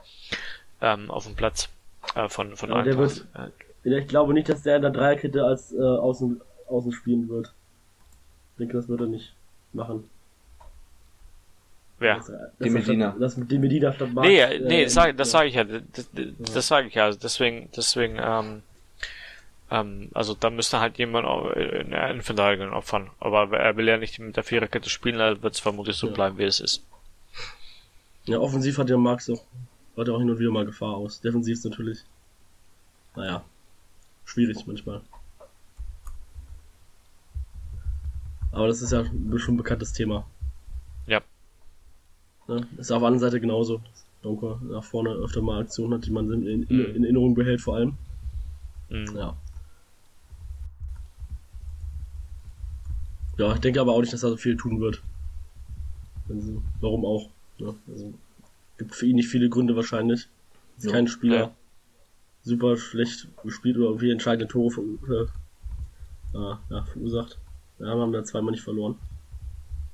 ähm, auf dem Platz äh, von von ja, der wird, Ich glaube nicht, dass der in der Dreierkette als äh, außen außen spielen wird. Ich denke, das wird er nicht machen. Wer? Das, das die Medina. Das mit dem Medina statt Marx, Nee, äh, nee, das sage das sag ich ja. Das, das, das sage ich ja. Also deswegen, deswegen, ähm, ähm, also da müsste halt jemand in der Innenverteidigung opfern. Aber er will ja nicht mit der Viererkette spielen, dann wird es vermutlich so ja. bleiben, wie es ist. Ja, offensiv hat der Marx auch, hat er auch hin und wieder mal Gefahr aus. Defensiv ist natürlich, naja, schwierig manchmal. Aber das ist ja schon ein bekanntes Thema. Ja. Ne? Ist auf der anderen Seite genauso. Donker nach vorne öfter mal Aktionen hat, die man in, in, mhm. in Erinnerung behält, vor allem. Mhm. Ja. Ja, ich denke aber auch nicht, dass er so viel tun wird. Also, warum auch? Ne? Also, gibt für ihn nicht viele Gründe wahrscheinlich. Ist ja. kein Spieler ja. super schlecht gespielt oder irgendwie entscheidende Tore von, äh, ja, verursacht. Ja, wir haben da zweimal nicht verloren.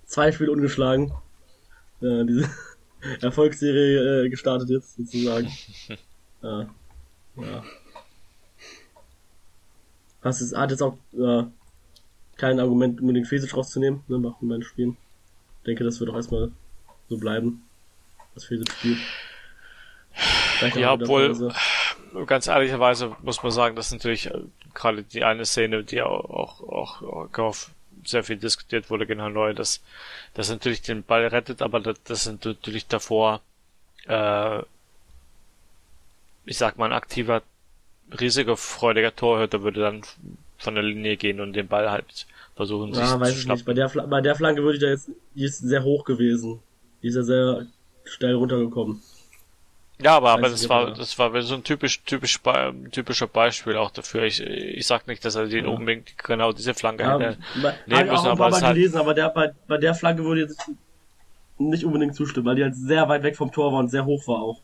Zwei Spiele ungeschlagen. Äh, diese Erfolgsserie äh, gestartet jetzt, sozusagen. ja. ja. Hast es, hat jetzt auch äh, kein Argument, unbedingt Fesic rauszunehmen, ne, nach den beiden Spielen. Ich denke, das wird auch erstmal so bleiben, was Fesic spielt. Ja, obwohl, ganz ehrlicherweise muss man sagen, dass natürlich äh, gerade die eine Szene, die auch, auch, auch auf sehr viel diskutiert wurde gegen Hanoi, dass das natürlich den Ball rettet, aber das, das sind natürlich davor, äh, ich sag mal, ein aktiver, risikofreudiger Torhüter würde dann von der Linie gehen und den Ball halt versuchen ja, sich weiß zu ich schnappen. Nicht. Bei der, bei der Flanke würde ich da jetzt, die ist sehr hoch gewesen. Die ist ja sehr schnell runtergekommen. Ja, aber, aber das war, das war so ein typisch, typisch, typischer Beispiel auch dafür. Ich, ich sag nicht, dass er den ja. unbedingt genau diese Flanke ja, hätte nehmen müssen, aber es halt... gelesen, aber der, bei, bei der Flanke würde jetzt nicht unbedingt zustimmen, weil die halt sehr weit weg vom Tor war und sehr hoch war auch.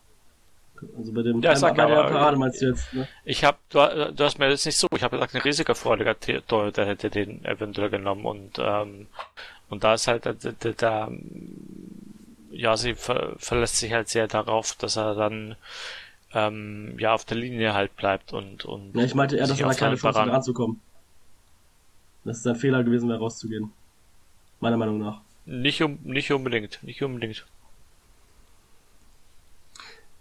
Also bei dem, ja, sag bei der Parade meinst du jetzt, ne? Ich hab, du, du hast mir jetzt nicht so, ich habe gesagt, ein risikofreudiger Torhüter hätte den eventuell genommen und, ähm, und da ist halt, da, da, da ja, sie ver verlässt sich halt sehr darauf, dass er dann ähm, ja auf der Linie halt bleibt und und ja, ich meinte eher, dass er keine Chance hat ranzukommen. Das ist ein Fehler gewesen, da rauszugehen. Meiner Meinung nach. Nicht um nicht unbedingt, nicht unbedingt.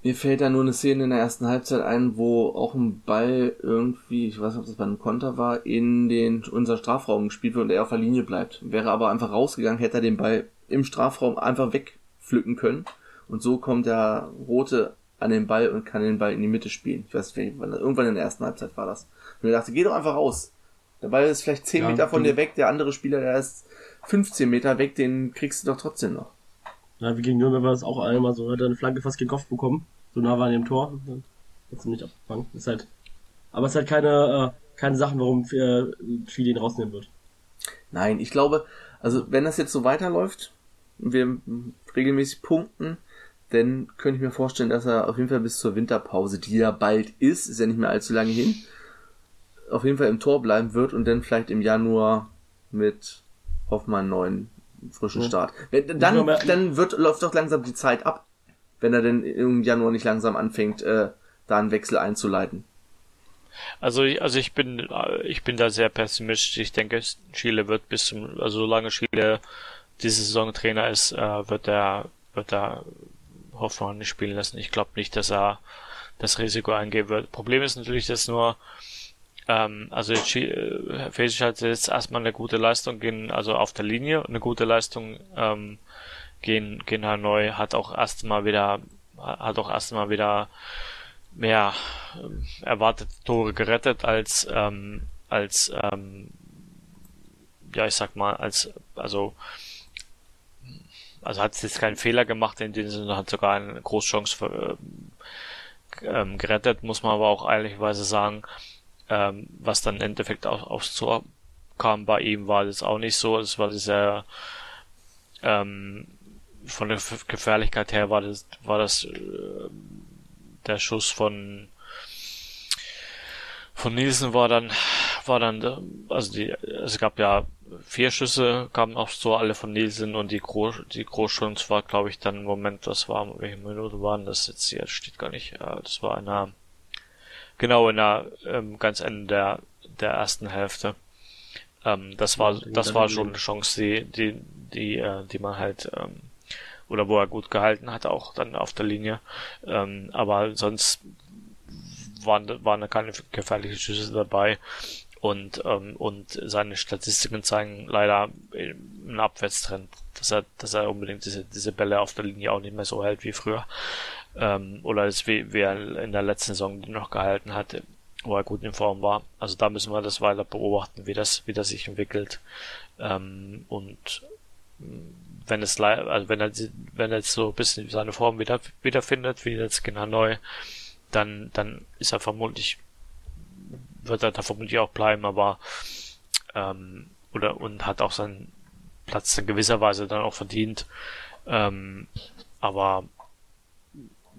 Mir fällt da nur eine Szene in der ersten Halbzeit ein, wo auch ein Ball irgendwie, ich weiß nicht, ob das bei einem Konter war, in den unser Strafraum gespielt wird und er auf der Linie bleibt. Wäre aber einfach rausgegangen, hätte er den Ball im Strafraum einfach weg pflücken können. Und so kommt der Rote an den Ball und kann den Ball in die Mitte spielen. Ich weiß nicht, irgendwann in der ersten Halbzeit war das. Und ich dachte, geh doch einfach raus. Der Ball ist vielleicht 10 ja, Meter von dir weg, der andere Spieler, der ist 15 Meter weg, den kriegst du doch trotzdem noch. Ja, wie gegen Nürnberg war es auch einmal so, hat er eine Flanke fast gegen Kopf bekommen. So nah war er dem Tor. Dann hat nicht abgefangen. Ist halt, aber es halt keine, äh, keine Sachen, warum äh, ihn rausnehmen wird. Nein, ich glaube, also wenn das jetzt so weiterläuft, wir regelmäßig punkten, dann könnte ich mir vorstellen, dass er auf jeden Fall bis zur Winterpause, die ja bald ist, ist ja nicht mehr allzu lange hin, auf jeden Fall im Tor bleiben wird und dann vielleicht im Januar mit Hoffmann neuen frischen Start. Wenn, dann, dann wird, läuft doch langsam die Zeit ab, wenn er denn im Januar nicht langsam anfängt, äh, da einen Wechsel einzuleiten. Also, also ich bin, ich bin da sehr pessimistisch. Ich denke, Chile wird bis zum, also solange Chile diese Saison Trainer ist, äh, wird er wird er Hoffmann nicht spielen lassen. Ich glaube nicht, dass er das Risiko eingehen wird. Problem ist natürlich, dass nur ähm, also äh, Fesic hat jetzt erstmal eine gute Leistung gehen, also auf der Linie eine gute Leistung ähm, gehen gehen Hanoi hat auch erstmal wieder hat auch erstmal wieder mehr ähm, erwartete Tore gerettet als ähm, als ähm, ja ich sag mal als also also hat jetzt keinen Fehler gemacht, in dem Sinne hat sogar eine Großchance für, äh, ähm, gerettet, muss man aber auch ehrlicherweise sagen, ähm, was dann im Endeffekt auch aufs Tor kam bei ihm, war das auch nicht so. Es war sehr ähm, von der Gefährlichkeit her war das war das äh, der Schuss von von Nielsen war dann war dann also die es gab ja vier Schüsse kamen aufs Tor alle von Nielsen und die Groß die Großchance war glaube ich dann im Moment das war welche Minute waren das jetzt hier steht gar nicht das war einer genau in der ähm, ganz Ende der der ersten Hälfte ähm, das war das war schon eine Chance die die die äh, die man halt ähm, oder wo er gut gehalten hat, auch dann auf der Linie. Ähm, aber sonst waren, waren da keine gefährlichen Schüsse dabei. Und, ähm, und seine Statistiken zeigen leider einen Abwärtstrend, dass er, dass er unbedingt diese, diese Bälle auf der Linie auch nicht mehr so hält wie früher. Ähm, oder ist wie, wie er in der letzten Saison noch gehalten hat, wo er gut in Form war. Also da müssen wir das weiter beobachten, wie das, wie das sich entwickelt. Ähm, und wenn es also wenn er wenn er jetzt so ein bisschen seine Form wieder wiederfindet, wie jetzt genau neu, dann dann ist er vermutlich wird er da vermutlich auch bleiben, aber ähm, oder und hat auch seinen Platz in gewisser Weise dann auch verdient. Ähm, aber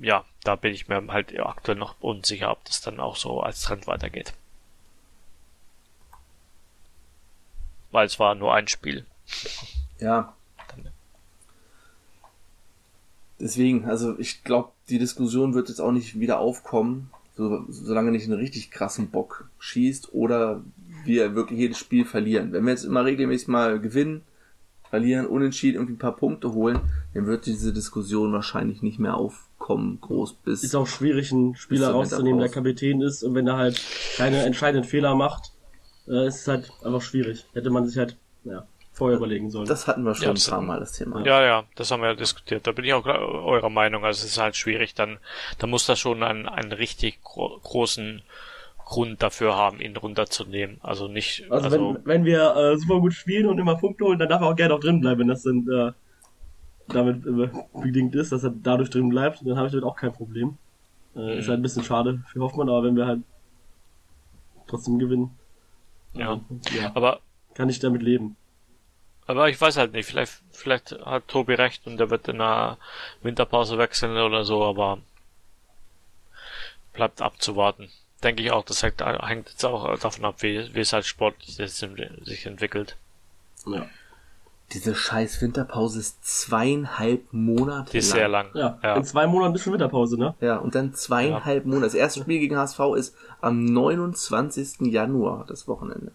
ja, da bin ich mir halt aktuell noch unsicher, ob das dann auch so als Trend weitergeht. Weil es war nur ein Spiel. Ja, Deswegen, also ich glaube, die Diskussion wird jetzt auch nicht wieder aufkommen, so, solange nicht einen richtig krassen Bock schießt oder wir wirklich jedes Spiel verlieren. Wenn wir jetzt immer regelmäßig mal gewinnen, verlieren, unentschieden, irgendwie ein paar Punkte holen, dann wird diese Diskussion wahrscheinlich nicht mehr aufkommen, groß bis. Ist auch schwierig, einen Spieler rauszunehmen, der Kapitän ist und wenn er halt keine entscheidenden Fehler macht, äh, ist es halt einfach schwierig. Hätte man sich halt, ja, vorher überlegen sollen. Das hatten wir schon ja, ein paar Mal, das Thema. Ja, ja, das haben wir ja diskutiert. Da bin ich auch eurer Meinung. Also es ist halt schwierig, dann, da muss da schon einen, einen richtig gro großen Grund dafür haben, ihn runterzunehmen. Also nicht. Also, also wenn, wenn wir äh, super gut spielen und immer Punkte holen, dann darf er auch gerne auch drin bleiben, wenn das dann äh, damit bedingt ist, dass er dadurch drin bleibt, dann habe ich damit auch kein Problem. Äh, mhm. Ist halt ein bisschen schade für Hoffmann, aber wenn wir halt trotzdem gewinnen, ja. Äh, ja. aber kann ich damit leben. Aber ich weiß halt nicht, vielleicht, vielleicht hat Tobi recht und der wird in der Winterpause wechseln oder so, aber bleibt abzuwarten. Denke ich auch, das hängt, hängt jetzt auch davon ab, wie, wie es halt sportlich sich entwickelt. Ja. Diese scheiß Winterpause ist zweieinhalb Monate Die ist lang. sehr lang. Ja, ja. In zwei Monaten ist schon Winterpause, ne? Ja, und dann zweieinhalb ja. Monate. Das erste Spiel gegen HSV ist am 29. Januar, das Wochenende.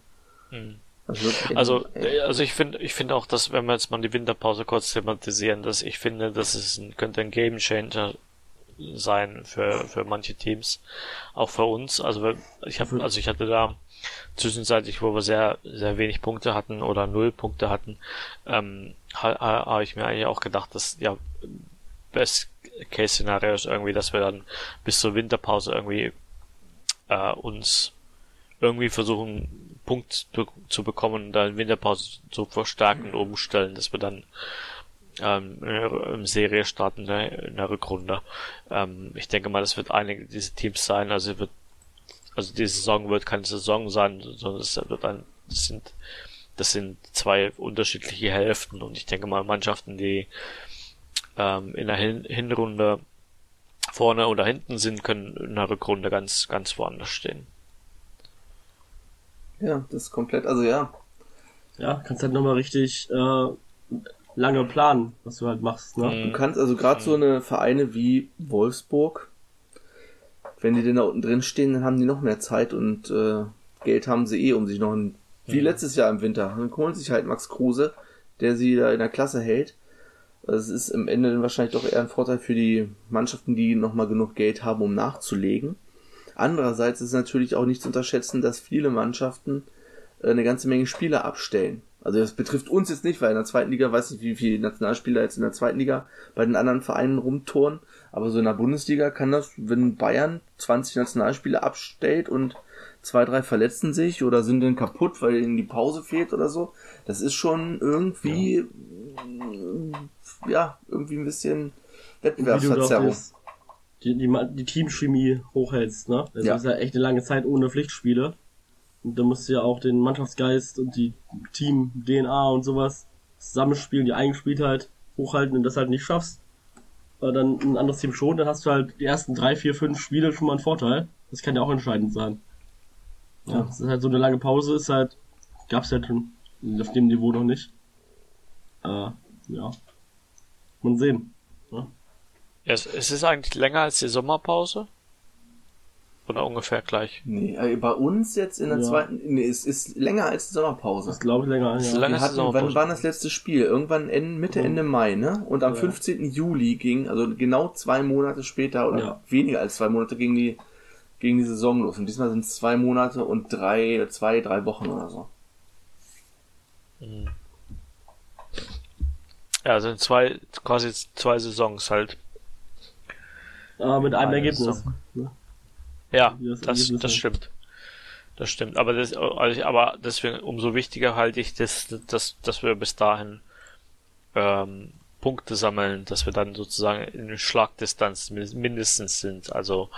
Hm. Also, also, also ich finde, ich finde auch, dass wenn wir jetzt mal die Winterpause kurz thematisieren, dass ich finde, dass es ein, könnte ein Game Changer sein für für manche Teams, auch für uns. Also ich habe, also ich hatte da zwischenzeitlich, wo wir sehr sehr wenig Punkte hatten oder null Punkte hatten, ähm, habe hab ich mir eigentlich auch gedacht, dass ja Best Case Szenario ist irgendwie, dass wir dann bis zur Winterpause irgendwie äh, uns irgendwie versuchen Punkt zu bekommen und dann Winterpause zu verstärken und umstellen, dass wir dann ähm, in Serie starten in der, in der Rückrunde. Ähm, ich denke mal, das wird einige dieser Teams sein, also wird also diese Saison wird keine Saison sein, sondern es wird ein, das sind das sind zwei unterschiedliche Hälften und ich denke mal Mannschaften, die ähm, in der Hin Hinrunde vorne oder hinten sind, können in der Rückrunde ganz ganz woanders stehen. Ja, das ist komplett, also ja. Ja, kannst halt nochmal richtig äh, lange planen, was du halt machst. Ne? Du kannst also gerade so eine Vereine wie Wolfsburg, wenn die denn da unten drin stehen, dann haben die noch mehr Zeit und äh, Geld haben sie eh, um sich noch ein, wie letztes Jahr im Winter, dann holen sich halt Max Kruse, der sie da in der Klasse hält. Also es ist im Ende dann wahrscheinlich doch eher ein Vorteil für die Mannschaften, die nochmal genug Geld haben, um nachzulegen. Andererseits ist natürlich auch nicht zu unterschätzen, dass viele Mannschaften äh, eine ganze Menge Spieler abstellen. Also das betrifft uns jetzt nicht, weil in der zweiten Liga weiß nicht, wie viele Nationalspieler jetzt in der zweiten Liga bei den anderen Vereinen rumtouren. Aber so in der Bundesliga kann das, wenn Bayern 20 Nationalspieler abstellt und zwei, drei verletzen sich oder sind dann kaputt, weil ihnen die Pause fehlt oder so, das ist schon irgendwie ja. ja, irgendwie ein bisschen Wettbewerbsverzerrung. Die, die, die Teamchemie hochhältst, ne? Das Ja. ist ja echt eine lange Zeit ohne Pflichtspiele. Und da musst du ja auch den Mannschaftsgeist und die Team-DNA und sowas zusammenspielen, die Eigenspieltheit hochhalten und das halt nicht schaffst. Weil dann ein anderes Team schon, dann hast du halt die ersten drei, vier, fünf Spiele schon mal einen Vorteil. Das kann ja auch entscheidend sein. Ja, das ist halt so eine lange Pause, ist halt, gab's halt schon auf dem Niveau noch nicht. Äh, ja. Man sehen. Ja, es, es ist eigentlich länger als die Sommerpause. Oder ungefähr gleich. Nee, äh, bei uns jetzt in der Ja. zweiten, nee, es ist länger als die Sommerpause. Das glaube ich länger. Ist Ja. ist hatten, wann war das letzte Spiel? Irgendwann Ende, Mitte. Ende Mai, ne? Und am Ja. 15. Juli ging, also genau zwei Monate später oder Ja. weniger als zwei Monate ging die, ging die Saison los. Und diesmal sind es zwei Monate und drei, zwei, drei Wochen oder so. Ja, sind zwei, quasi zwei Saisons halt. Aber mit einem Eine Ergebnis. Saison. Ja, das das, stimmt. Das stimmt. Aber das, also, aber deswegen umso wichtiger halte ich das, das, dass wir bis dahin ähm, Punkte sammeln, dass wir dann sozusagen in Schlagdistanz min- mindestens sind. Also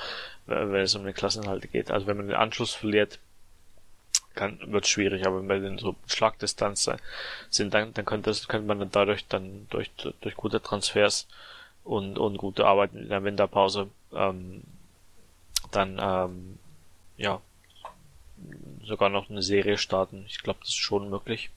wenn es um den Klassenhalt geht. Also wenn man den Anschluss verliert, kann, wird schwierig. Aber wenn wir in so Schlagdistanz sind, dann, dann könnte, das, könnte man dann dadurch dann durch, durch gute Transfers und, und gute Arbeit in der Winterpause ähm, dann ähm, ja sogar noch eine Serie starten. Ich glaube, das ist schon möglich.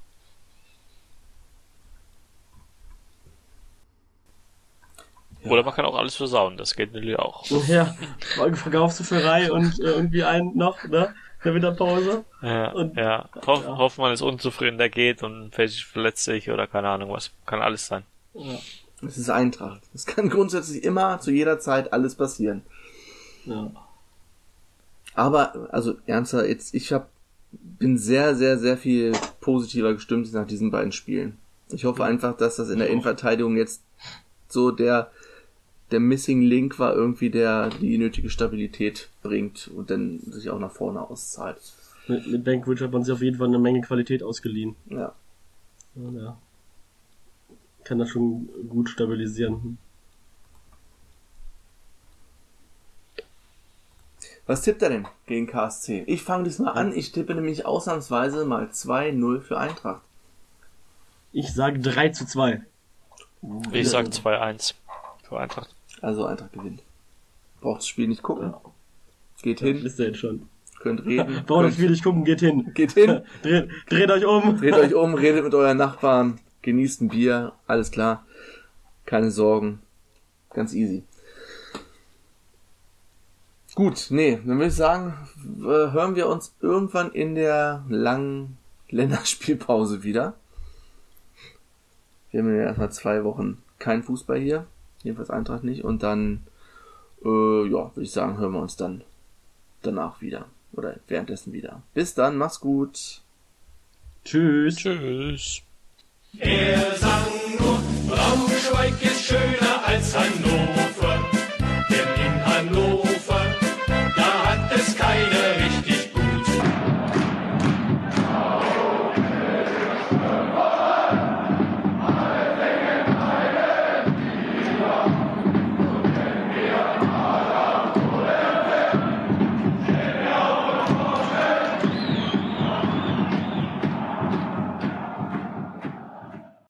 Ja. Oder man kann auch alles versauen, das geht natürlich auch. Ja, morgen verkaufst du für und äh, irgendwie einen noch, ne? In der Winterpause. Ja, Und- ja. Hoff, ja. Hofft man ist unzufrieden, der geht und verletzt sich oder keine Ahnung was. Kann alles sein. Ja. Es ist Eintracht. Es kann grundsätzlich immer zu jeder Zeit alles passieren. ja. Aber, also ernster, jetzt, ich hab, bin sehr, sehr, sehr viel positiver gestimmt nach diesen beiden Spielen. Ich hoffe einfach, dass das in der. Innenverteidigung jetzt so der, der Missing Link war irgendwie, der die nötige Stabilität bringt und dann sich auch nach vorne auszahlt. Mit, mit Bankwitch hat man sich auf jeden Fall eine Menge Qualität ausgeliehen. Ja, ja. Kann das schon gut stabilisieren. Was tippt er denn gegen KSC? Ich fange diesmal an. Ich tippe nämlich ausnahmsweise mal 2-0 für Eintracht. Ich sage 3 zu 2. Ich sag 2-1 für Eintracht. Also Eintracht gewinnt. Braucht das Spiel nicht gucken. Geht Ja, hin, wisst ihr jetzt schon. könnt reden. Braucht das Spiel nicht gucken, geht hin. geht hin, Dreht, dreht euch um. dreht euch um, redet mit euren Nachbarn, genießt ein Bier, alles klar. Keine Sorgen. Ganz easy. Gut, nee, dann würde ich sagen, hören wir uns irgendwann in der langen Länderspielpause wieder. Wir haben ja erstmal zwei Wochen kein Fußball hier, jedenfalls Eintracht nicht, und dann, äh, ja, würde ich sagen, hören wir uns dann danach wieder oder währenddessen wieder. Bis dann, mach's gut. Tschüss. Tschüss. Er sang nur, Braunschweig ist schöner als Hannover.